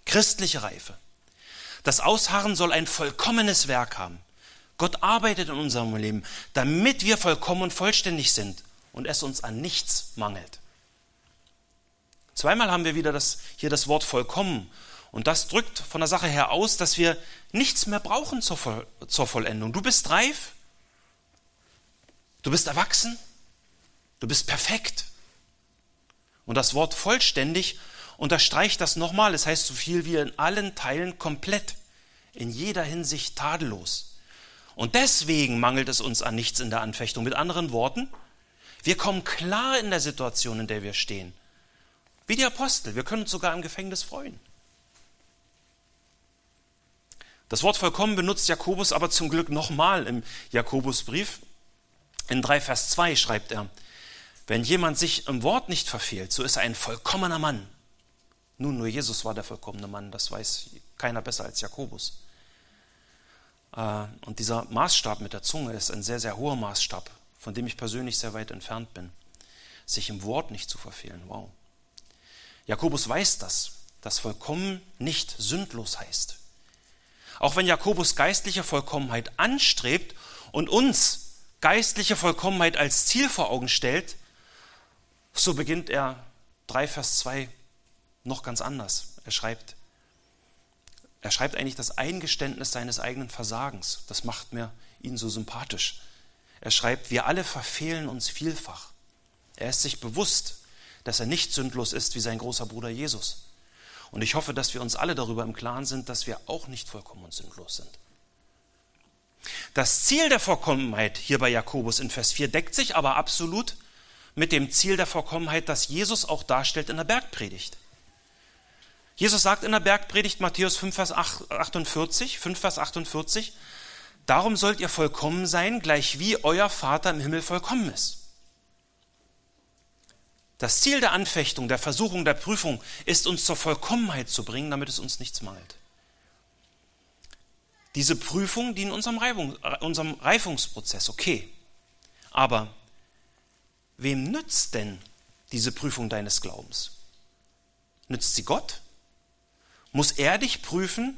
christliche Reife. Das Ausharren soll ein vollkommenes Werk haben. Gott arbeitet in unserem Leben, damit wir vollkommen und vollständig sind und es uns an nichts mangelt. Zweimal haben wir wieder das, hier das Wort vollkommen und das drückt von der Sache her aus, dass wir nichts mehr brauchen zur, Voll zur Vollendung. Du bist reif, du bist erwachsen, du bist perfekt. Und das Wort vollständig unterstreicht das nochmal. Es heißt so viel wie in allen Teilen komplett, in jeder Hinsicht tadellos. Und deswegen mangelt es uns an nichts in der Anfechtung. Mit anderen Worten, wir kommen klar in der Situation, in der wir stehen. Wie die Apostel, wir können uns sogar im Gefängnis freuen. Das Wort vollkommen benutzt Jakobus aber zum Glück nochmal im Jakobusbrief. In 3 Vers 2 schreibt er, wenn jemand sich im Wort nicht verfehlt, so ist er ein vollkommener Mann. Nun, nur Jesus war der vollkommene Mann, das weiß keiner besser als Jakobus. Äh, und dieser Maßstab mit der Zunge ist ein sehr, sehr hoher Maßstab, von dem ich persönlich sehr weit entfernt bin. Sich im Wort nicht zu verfehlen, wow. Jakobus weiß das, dass vollkommen nicht sündlos heißt. Auch wenn Jakobus geistliche Vollkommenheit anstrebt und uns geistliche Vollkommenheit als Ziel vor Augen stellt, so beginnt er 3 Vers 2 noch ganz anders. Er schreibt, er schreibt eigentlich das Eingeständnis seines eigenen Versagens. Das macht mir ihn so sympathisch. Er schreibt, wir alle verfehlen uns vielfach. Er ist sich bewusst, dass er nicht sündlos ist wie sein großer Bruder Jesus. Und ich hoffe, dass wir uns alle darüber im Klaren sind, dass wir auch nicht vollkommen und sündlos sind. Das Ziel der Vollkommenheit hier bei Jakobus in Vers 4 deckt sich aber absolut mit dem Ziel der Vollkommenheit, das Jesus auch darstellt in der Bergpredigt. Jesus sagt in der Bergpredigt Matthäus 5, Vers 48, 5, Vers 48, darum sollt ihr vollkommen sein, gleich wie euer Vater im Himmel vollkommen ist. Das Ziel der Anfechtung, der Versuchung, der Prüfung ist uns zur Vollkommenheit zu bringen, damit es uns nichts mangelt. Diese Prüfung dient unserem, Reifung, unserem Reifungsprozess, okay. Aber wem nützt denn diese Prüfung deines Glaubens? Nützt sie Gott? Muss er dich prüfen,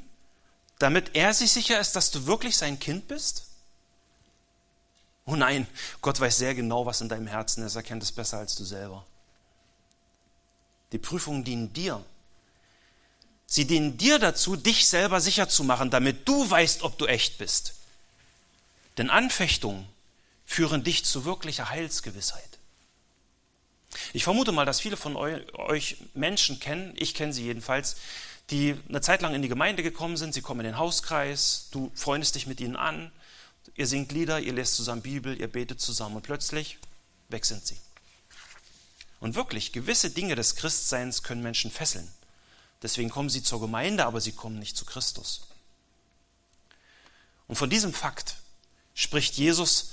damit er sich sicher ist, dass du wirklich sein Kind bist? Oh nein, Gott weiß sehr genau, was in deinem Herzen ist. Er kennt es besser als du selber. Die Prüfungen dienen dir. Sie dienen dir dazu, dich selber sicher zu machen, damit du weißt, ob du echt bist. Denn Anfechtungen führen dich zu wirklicher Heilsgewissheit. Ich vermute mal, dass viele von euch Menschen kennen, ich kenne sie jedenfalls, die eine Zeit lang in die Gemeinde gekommen sind, sie kommen in den Hauskreis, du freundest dich mit ihnen an, ihr singt Lieder, ihr lest zusammen Bibel, ihr betet zusammen und plötzlich weg sind sie. Und wirklich, gewisse Dinge des Christseins können Menschen fesseln. Deswegen kommen sie zur Gemeinde, aber sie kommen nicht zu Christus. Und von diesem Fakt spricht Jesus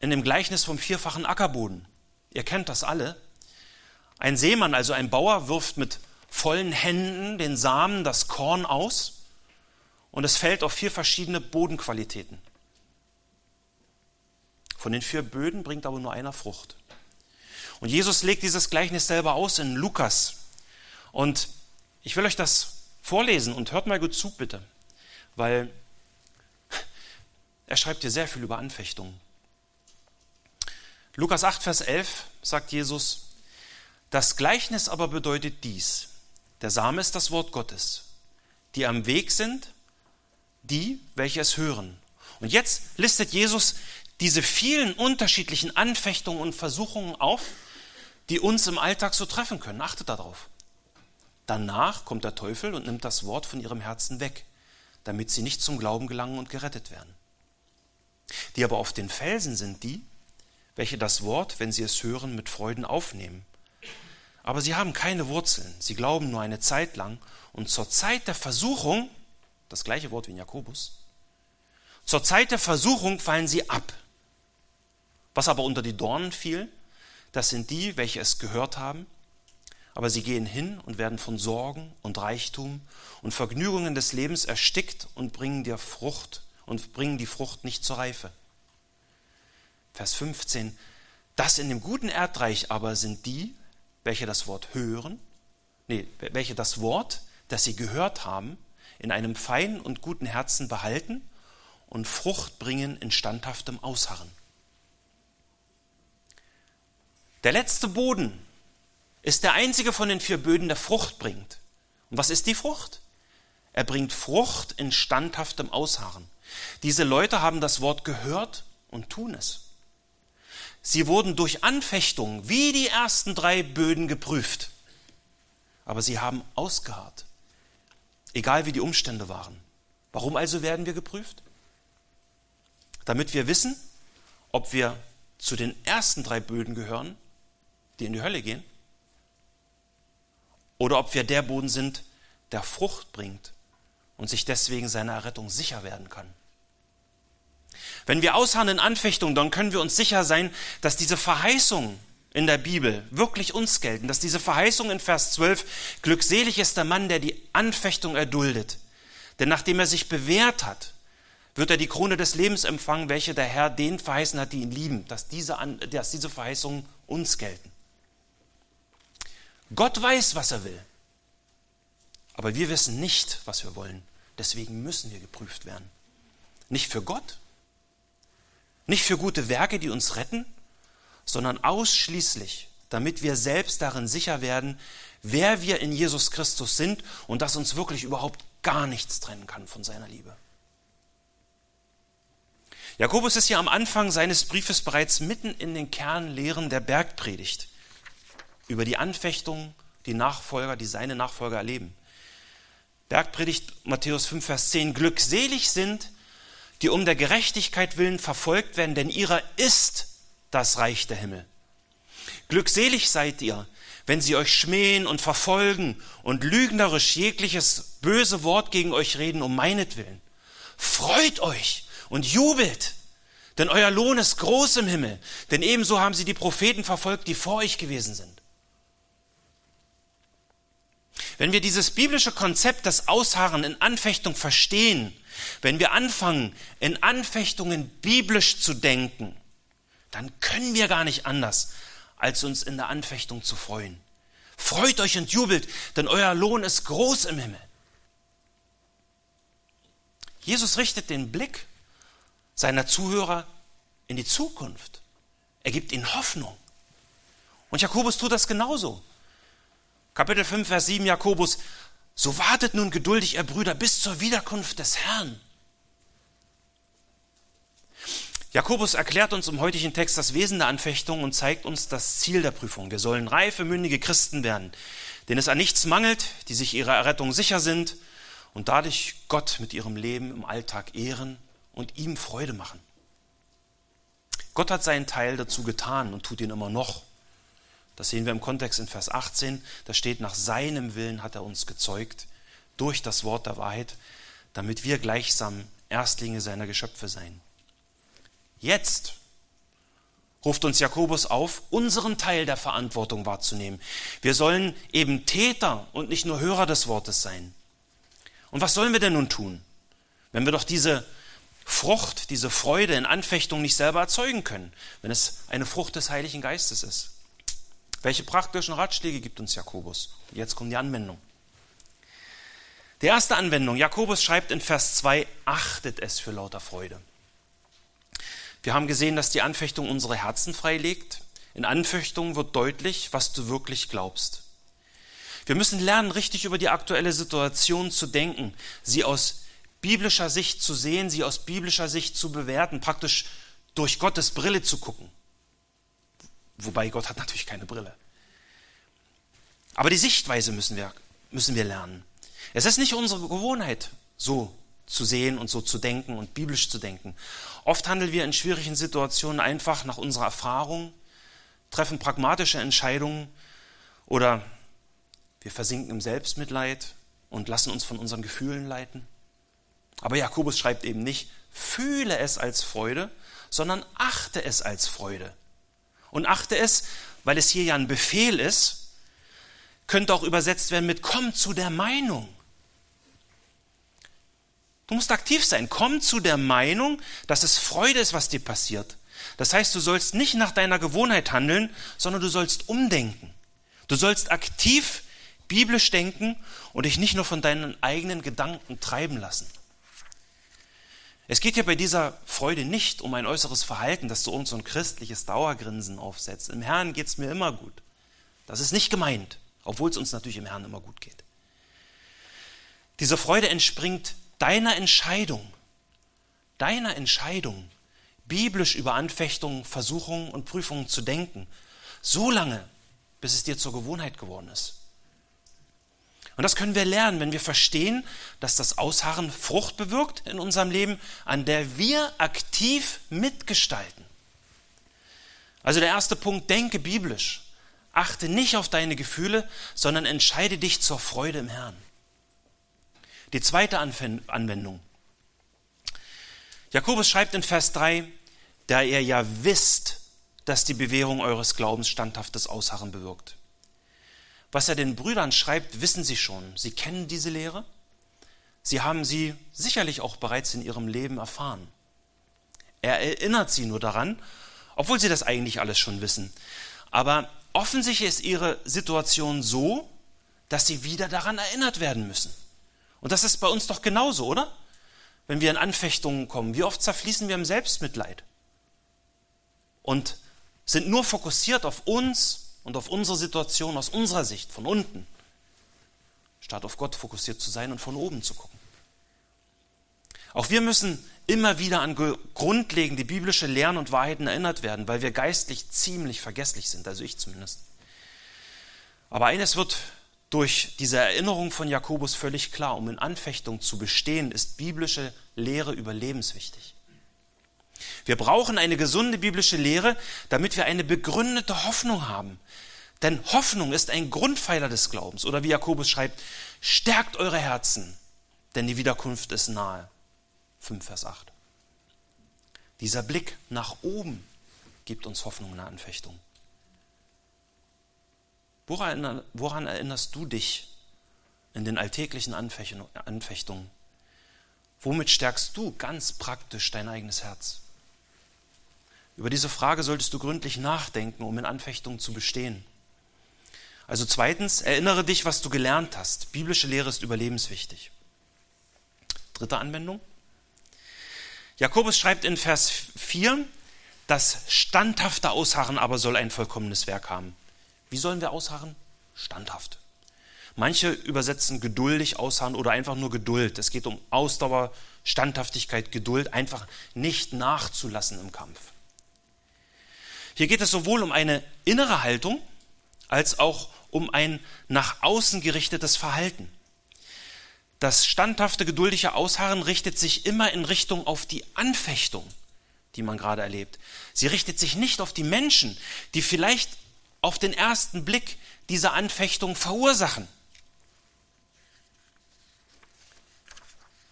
in dem Gleichnis vom vierfachen Ackerboden. Ihr kennt das alle. Ein Seemann, also ein Bauer, wirft mit vollen Händen den Samen, das Korn aus und es fällt auf vier verschiedene Bodenqualitäten. Von den vier Böden bringt aber nur einer Frucht. Und Jesus legt dieses Gleichnis selber aus in Lukas. Und ich will euch das vorlesen und hört mal gut zu, bitte, weil er schreibt hier sehr viel über Anfechtungen. Lukas 8, Vers 11 sagt Jesus, das Gleichnis aber bedeutet dies. Der Same ist das Wort Gottes. Die am Weg sind, die, welche es hören. Und jetzt listet Jesus diese vielen unterschiedlichen Anfechtungen und Versuchungen auf, die uns im Alltag so treffen können. Achtet darauf. Danach kommt der Teufel und nimmt das Wort von ihrem Herzen weg, damit sie nicht zum Glauben gelangen und gerettet werden. Die aber auf den Felsen sind die, welche das Wort, wenn sie es hören, mit Freuden aufnehmen aber sie haben keine Wurzeln. Sie glauben nur eine Zeit lang. Und zur Zeit der Versuchung, das gleiche Wort wie in Jakobus, zur Zeit der Versuchung fallen sie ab. Was aber unter die Dornen fiel, das sind die, welche es gehört haben, aber sie gehen hin und werden von Sorgen und Reichtum und Vergnügungen des Lebens erstickt und bringen dir Frucht und bringen die Frucht nicht zur Reife. Vers 15. Das in dem guten Erdreich aber sind die, welche das Wort hören, nee, welche das Wort, das sie gehört haben, in einem feinen und guten Herzen behalten und Frucht bringen in standhaftem Ausharren. Der letzte Boden ist der einzige von den vier Böden, der Frucht bringt. Und was ist die Frucht? Er bringt Frucht in standhaftem Ausharren. Diese Leute haben das Wort gehört und tun es. Sie wurden durch Anfechtung wie die ersten drei Böden geprüft. Aber sie haben ausgeharrt, egal wie die Umstände waren. Warum also werden wir geprüft? damit wir wissen, ob wir zu den ersten drei Böden gehören, die in die Hölle gehen, oder ob wir der Boden sind, der Frucht bringt und sich deswegen seiner Errettung sicher werden kann. Wenn wir ausharren in Anfechtungen, dann können wir uns sicher sein, dass diese Verheißungen in der Bibel wirklich uns gelten, dass diese Verheißung in Vers 12, glückselig ist der Mann, der die Anfechtung erduldet. Denn nachdem er sich bewährt hat, wird er die Krone des Lebens empfangen, welche der Herr denen verheißen hat, die ihn lieben, dass diese, dass diese Verheißungen uns gelten. Gott weiß, was er will. Aber wir wissen nicht, was wir wollen. Deswegen müssen wir geprüft werden. Nicht für Gott, nicht für gute Werke, die uns retten, sondern ausschließlich, damit wir selbst darin sicher werden, wer wir in Jesus Christus sind und dass uns wirklich überhaupt gar nichts trennen kann von seiner Liebe. Jakobus ist ja am Anfang seines Briefes bereits mitten in den Kernlehren der Bergpredigt über die Anfechtungen, die Nachfolger, die seine Nachfolger erleben. Bergpredigt Matthäus 5, Vers 10. Glückselig sind, die um der Gerechtigkeit willen verfolgt werden, denn ihrer ist das Reich der Himmel. Glückselig seid ihr, wenn sie euch schmähen und verfolgen und lügnerisch jegliches böse Wort gegen euch reden um meinetwillen. Freut euch, und jubelt, denn euer Lohn ist groß im Himmel, denn ebenso haben sie die Propheten verfolgt, die vor euch gewesen sind. Wenn wir dieses biblische Konzept des Ausharren in Anfechtung verstehen, wenn wir anfangen, in Anfechtungen biblisch zu denken, dann können wir gar nicht anders, als uns in der Anfechtung zu freuen. Freut euch und jubelt, denn euer Lohn ist groß im Himmel. Jesus richtet den Blick seiner Zuhörer in die Zukunft. Er gibt ihnen Hoffnung. Und Jakobus tut das genauso. Kapitel 5, Vers 7 Jakobus, so wartet nun geduldig, ihr Brüder, bis zur Wiederkunft des Herrn. Jakobus erklärt uns im heutigen Text das Wesen der Anfechtung und zeigt uns das Ziel der Prüfung. Wir sollen reife, mündige Christen werden, denen es an nichts mangelt, die sich ihrer Errettung sicher sind und dadurch Gott mit ihrem Leben im Alltag ehren und ihm Freude machen. Gott hat seinen Teil dazu getan und tut ihn immer noch. Das sehen wir im Kontext in Vers 18. Da steht, nach seinem Willen hat er uns gezeugt durch das Wort der Wahrheit, damit wir gleichsam Erstlinge seiner Geschöpfe seien. Jetzt ruft uns Jakobus auf, unseren Teil der Verantwortung wahrzunehmen. Wir sollen eben Täter und nicht nur Hörer des Wortes sein. Und was sollen wir denn nun tun, wenn wir doch diese Frucht, diese Freude in Anfechtung nicht selber erzeugen können, wenn es eine Frucht des Heiligen Geistes ist. Welche praktischen Ratschläge gibt uns Jakobus? Jetzt kommt die Anwendung. Die erste Anwendung, Jakobus schreibt in Vers 2, achtet es für lauter Freude. Wir haben gesehen, dass die Anfechtung unsere Herzen freilegt. In Anfechtung wird deutlich, was du wirklich glaubst. Wir müssen lernen, richtig über die aktuelle Situation zu denken, sie aus biblischer Sicht zu sehen, sie aus biblischer Sicht zu bewerten, praktisch durch Gottes Brille zu gucken. Wobei Gott hat natürlich keine Brille. Aber die Sichtweise müssen wir, müssen wir lernen. Es ist nicht unsere Gewohnheit, so zu sehen und so zu denken und biblisch zu denken. Oft handeln wir in schwierigen Situationen einfach nach unserer Erfahrung, treffen pragmatische Entscheidungen oder wir versinken im Selbstmitleid und lassen uns von unseren Gefühlen leiten. Aber Jakobus schreibt eben nicht, fühle es als Freude, sondern achte es als Freude. Und achte es, weil es hier ja ein Befehl ist, könnte auch übersetzt werden mit komm zu der Meinung. Du musst aktiv sein. Komm zu der Meinung, dass es Freude ist, was dir passiert. Das heißt, du sollst nicht nach deiner Gewohnheit handeln, sondern du sollst umdenken. Du sollst aktiv biblisch denken und dich nicht nur von deinen eigenen Gedanken treiben lassen. Es geht ja bei dieser Freude nicht um ein äußeres Verhalten, das so uns so ein christliches Dauergrinsen aufsetzt. Im Herrn geht es mir immer gut. Das ist nicht gemeint, obwohl es uns natürlich im Herrn immer gut geht. Diese Freude entspringt deiner Entscheidung, deiner Entscheidung, biblisch über Anfechtungen, Versuchungen und Prüfungen zu denken, so lange, bis es dir zur Gewohnheit geworden ist. Und das können wir lernen, wenn wir verstehen, dass das Ausharren Frucht bewirkt in unserem Leben, an der wir aktiv mitgestalten. Also der erste Punkt, denke biblisch. Achte nicht auf deine Gefühle, sondern entscheide dich zur Freude im Herrn. Die zweite Anwendung. Jakobus schreibt in Vers 3, da ihr ja wisst, dass die Bewährung eures Glaubens standhaftes Ausharren bewirkt. Was er den Brüdern schreibt, wissen sie schon. Sie kennen diese Lehre. Sie haben sie sicherlich auch bereits in ihrem Leben erfahren. Er erinnert sie nur daran, obwohl sie das eigentlich alles schon wissen. Aber offensichtlich ist ihre Situation so, dass sie wieder daran erinnert werden müssen. Und das ist bei uns doch genauso, oder? Wenn wir in Anfechtungen kommen, wie oft zerfließen wir im Selbstmitleid und sind nur fokussiert auf uns und auf unsere Situation aus unserer Sicht, von unten, statt auf Gott fokussiert zu sein und von oben zu gucken. Auch wir müssen immer wieder an grundlegende biblische Lehren und Wahrheiten erinnert werden, weil wir geistlich ziemlich vergesslich sind, also ich zumindest. Aber eines wird durch diese Erinnerung von Jakobus völlig klar, um in Anfechtung zu bestehen, ist biblische Lehre überlebenswichtig. Wir brauchen eine gesunde biblische Lehre, damit wir eine begründete Hoffnung haben. Denn Hoffnung ist ein Grundpfeiler des Glaubens. Oder wie Jakobus schreibt, stärkt eure Herzen, denn die Wiederkunft ist nahe. 5 Vers 8. Dieser Blick nach oben gibt uns Hoffnung in der Anfechtung. Woran, woran erinnerst du dich in den alltäglichen Anfechtungen? Womit stärkst du ganz praktisch dein eigenes Herz? Über diese Frage solltest du gründlich nachdenken, um in Anfechtungen zu bestehen. Also zweitens, erinnere dich, was du gelernt hast. Biblische Lehre ist überlebenswichtig. Dritte Anwendung. Jakobus schreibt in Vers 4, das standhafte Ausharren aber soll ein vollkommenes Werk haben. Wie sollen wir ausharren? Standhaft. Manche übersetzen geduldig ausharren oder einfach nur Geduld. Es geht um Ausdauer, Standhaftigkeit, Geduld, einfach nicht nachzulassen im Kampf. Hier geht es sowohl um eine innere Haltung als auch um ein nach außen gerichtetes Verhalten. Das standhafte, geduldige Ausharren richtet sich immer in Richtung auf die Anfechtung, die man gerade erlebt. Sie richtet sich nicht auf die Menschen, die vielleicht auf den ersten Blick diese Anfechtung verursachen.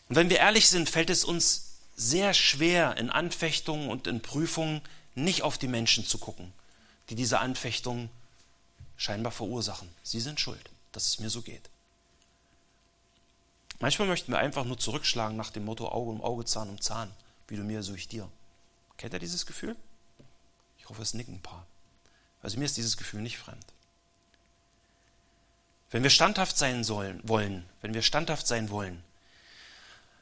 Und wenn wir ehrlich sind, fällt es uns sehr schwer, in Anfechtungen und in Prüfungen nicht auf die Menschen zu gucken, die diese Anfechtungen scheinbar verursachen. Sie sind schuld, dass es mir so geht. Manchmal möchten wir einfach nur zurückschlagen nach dem Motto Auge um Auge, Zahn um Zahn, wie du mir, so ich dir. Kennt ihr dieses Gefühl? Ich hoffe, es nicken ein paar. Also mir ist dieses Gefühl nicht fremd. Wenn wir standhaft sein sollen, wollen, wenn wir standhaft sein wollen,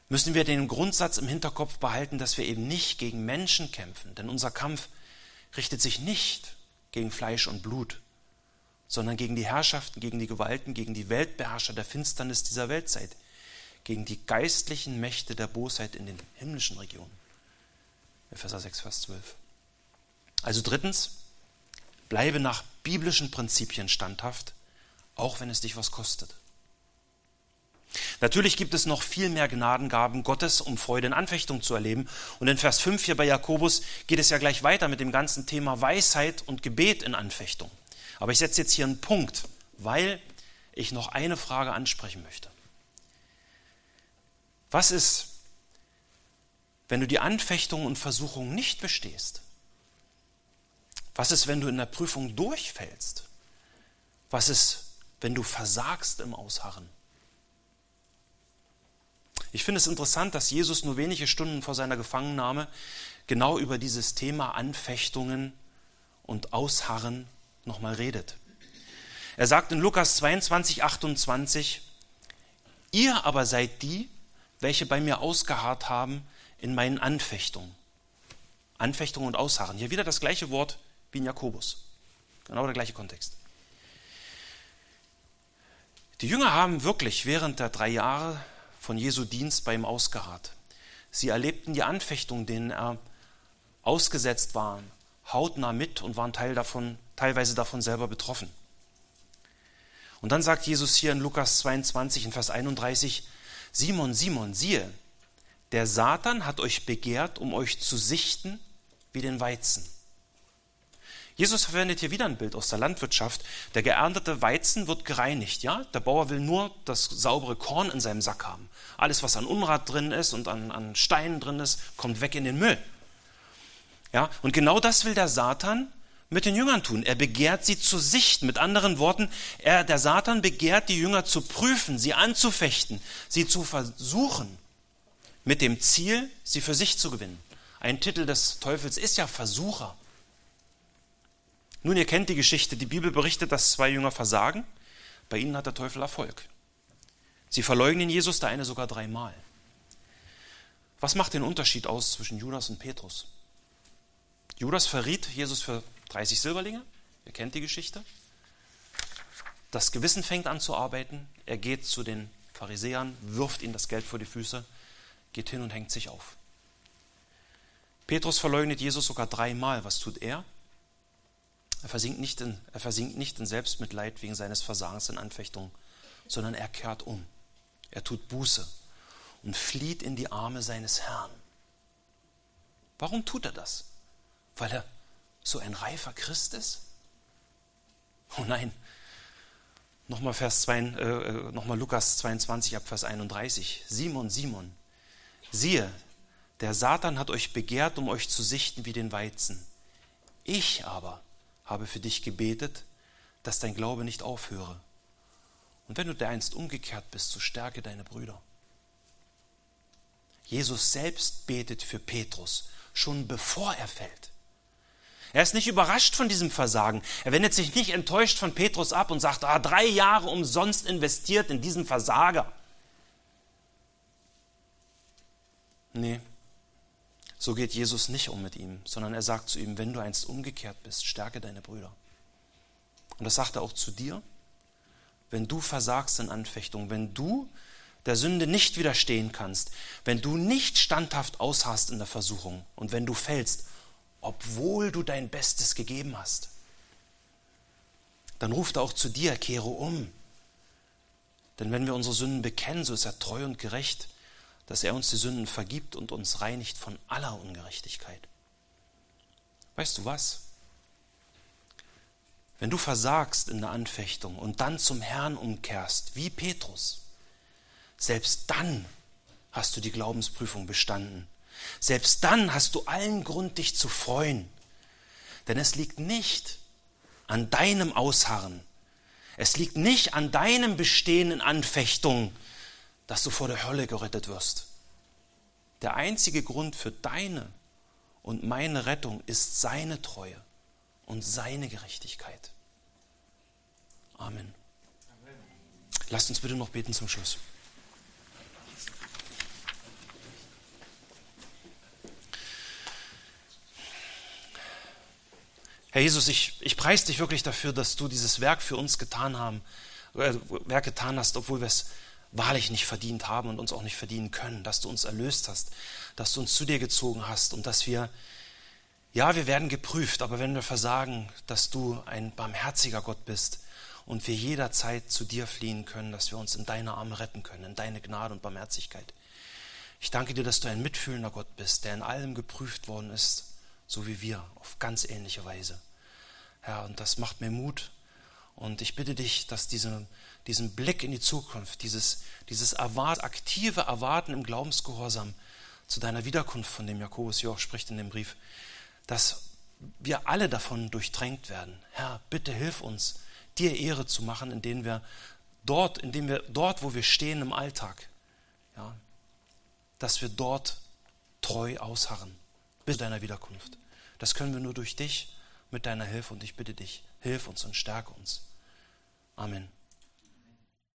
müssen wir den Grundsatz im Hinterkopf behalten, dass wir eben nicht gegen Menschen kämpfen, denn unser Kampf richtet sich nicht gegen Fleisch und Blut, sondern gegen die Herrschaften, gegen die Gewalten, gegen die Weltbeherrscher der Finsternis dieser Weltzeit, gegen die geistlichen Mächte der Bosheit in den himmlischen Regionen. Epheser 6, Vers 12. Also drittens, Bleibe nach biblischen Prinzipien standhaft, auch wenn es dich was kostet. Natürlich gibt es noch viel mehr Gnadengaben Gottes, um Freude in Anfechtung zu erleben. Und in Vers 5 hier bei Jakobus geht es ja gleich weiter mit dem ganzen Thema Weisheit und Gebet in Anfechtung. Aber ich setze jetzt hier einen Punkt, weil ich noch eine Frage ansprechen möchte. Was ist, wenn du die Anfechtung und Versuchung nicht bestehst? Was ist, wenn du in der Prüfung durchfällst? Was ist, wenn du versagst im Ausharren? Ich finde es interessant, dass Jesus nur wenige Stunden vor seiner Gefangennahme genau über dieses Thema Anfechtungen und Ausharren nochmal redet. Er sagt in Lukas 22, 28, ihr aber seid die, welche bei mir ausgeharrt haben in meinen Anfechtungen. Anfechtungen und Ausharren. Hier wieder das gleiche Wort wie in Jakobus. Genau der gleiche Kontext. Die Jünger haben wirklich während der drei Jahre von Jesu Dienst bei ihm ausgeharrt. Sie erlebten die Anfechtung, denen er ausgesetzt war, hautnah mit und waren Teil davon, teilweise davon selber betroffen. Und dann sagt Jesus hier in Lukas 22 in Vers 31, Simon, Simon, siehe, der Satan hat euch begehrt, um euch zu sichten wie den Weizen. Jesus verwendet hier wieder ein Bild aus der Landwirtschaft. Der geerntete Weizen wird gereinigt. Ja? Der Bauer will nur das saubere Korn in seinem Sack haben. Alles, was an Unrat drin ist und an, an Steinen drin ist, kommt weg in den Müll. Ja? Und genau das will der Satan mit den Jüngern tun. Er begehrt sie zu sichten. Mit anderen Worten, er, der Satan begehrt die Jünger zu prüfen, sie anzufechten, sie zu versuchen, mit dem Ziel, sie für sich zu gewinnen. Ein Titel des Teufels ist ja Versucher. Nun, ihr kennt die Geschichte. Die Bibel berichtet, dass zwei Jünger versagen. Bei ihnen hat der Teufel Erfolg. Sie verleugnen Jesus, der eine sogar dreimal. Was macht den Unterschied aus zwischen Judas und Petrus? Judas verriet Jesus für 30 Silberlinge. Ihr kennt die Geschichte. Das Gewissen fängt an zu arbeiten. Er geht zu den Pharisäern, wirft ihnen das Geld vor die Füße, geht hin und hängt sich auf. Petrus verleugnet Jesus sogar dreimal. Was tut er? Er versinkt, nicht in, er versinkt nicht in Selbstmitleid wegen seines Versagens in Anfechtungen, sondern er kehrt um. Er tut Buße und flieht in die Arme seines Herrn. Warum tut er das? Weil er so ein reifer Christ ist? Oh nein. Nochmal, Vers 2, äh, äh, nochmal Lukas 22 ab Vers 31. Simon, Simon, siehe, der Satan hat euch begehrt, um euch zu sichten wie den Weizen. Ich aber habe für dich gebetet, dass dein Glaube nicht aufhöre. Und wenn du dereinst umgekehrt bist, so stärke deine Brüder. Jesus selbst betet für Petrus, schon bevor er fällt. Er ist nicht überrascht von diesem Versagen. Er wendet sich nicht enttäuscht von Petrus ab und sagt, ah, drei Jahre umsonst investiert in diesen Versager. Nee, so geht Jesus nicht um mit ihm, sondern er sagt zu ihm, wenn du einst umgekehrt bist, stärke deine Brüder. Und das sagt er auch zu dir, wenn du versagst in Anfechtung, wenn du der Sünde nicht widerstehen kannst, wenn du nicht standhaft ausharrst in der Versuchung und wenn du fällst, obwohl du dein Bestes gegeben hast, dann ruft er auch zu dir, kehre um. Denn wenn wir unsere Sünden bekennen, so ist er treu und gerecht, dass er uns die Sünden vergibt und uns reinigt von aller Ungerechtigkeit. Weißt du was? Wenn du versagst in der Anfechtung und dann zum Herrn umkehrst, wie Petrus, selbst dann hast du die Glaubensprüfung bestanden. Selbst dann hast du allen Grund, dich zu freuen. Denn es liegt nicht an deinem Ausharren, es liegt nicht an deinem Bestehen in Anfechtung, dass du vor der Hölle gerettet wirst. Der einzige Grund für deine und meine Rettung ist seine Treue und seine Gerechtigkeit. Amen. Lasst uns bitte noch beten zum Schluss. Herr Jesus, ich, ich preise dich wirklich dafür, dass du dieses Werk für uns getan haben, äh, Werk getan hast, obwohl wir es wahrlich nicht verdient haben und uns auch nicht verdienen können, dass du uns erlöst hast, dass du uns zu dir gezogen hast und dass wir, ja, wir werden geprüft, aber wenn wir versagen, dass du ein barmherziger Gott bist und wir jederzeit zu dir fliehen können, dass wir uns in deine Arme retten können, in deine Gnade und Barmherzigkeit. Ich danke dir, dass du ein mitfühlender Gott bist, der in allem geprüft worden ist, so wie wir, auf ganz ähnliche Weise. Herr, und das macht mir Mut und ich bitte dich, dass diese diesen Blick in die Zukunft, dieses, dieses Erwart, aktive Erwarten im Glaubensgehorsam zu deiner Wiederkunft, von dem Jakobus auch spricht in dem Brief, dass wir alle davon durchdrängt werden. Herr, bitte hilf uns, dir Ehre zu machen, indem wir dort, indem wir dort, wo wir stehen im Alltag, ja, dass wir dort treu ausharren bis deiner Wiederkunft. Das können wir nur durch dich mit deiner Hilfe und ich bitte dich, hilf uns und stärke uns. Amen.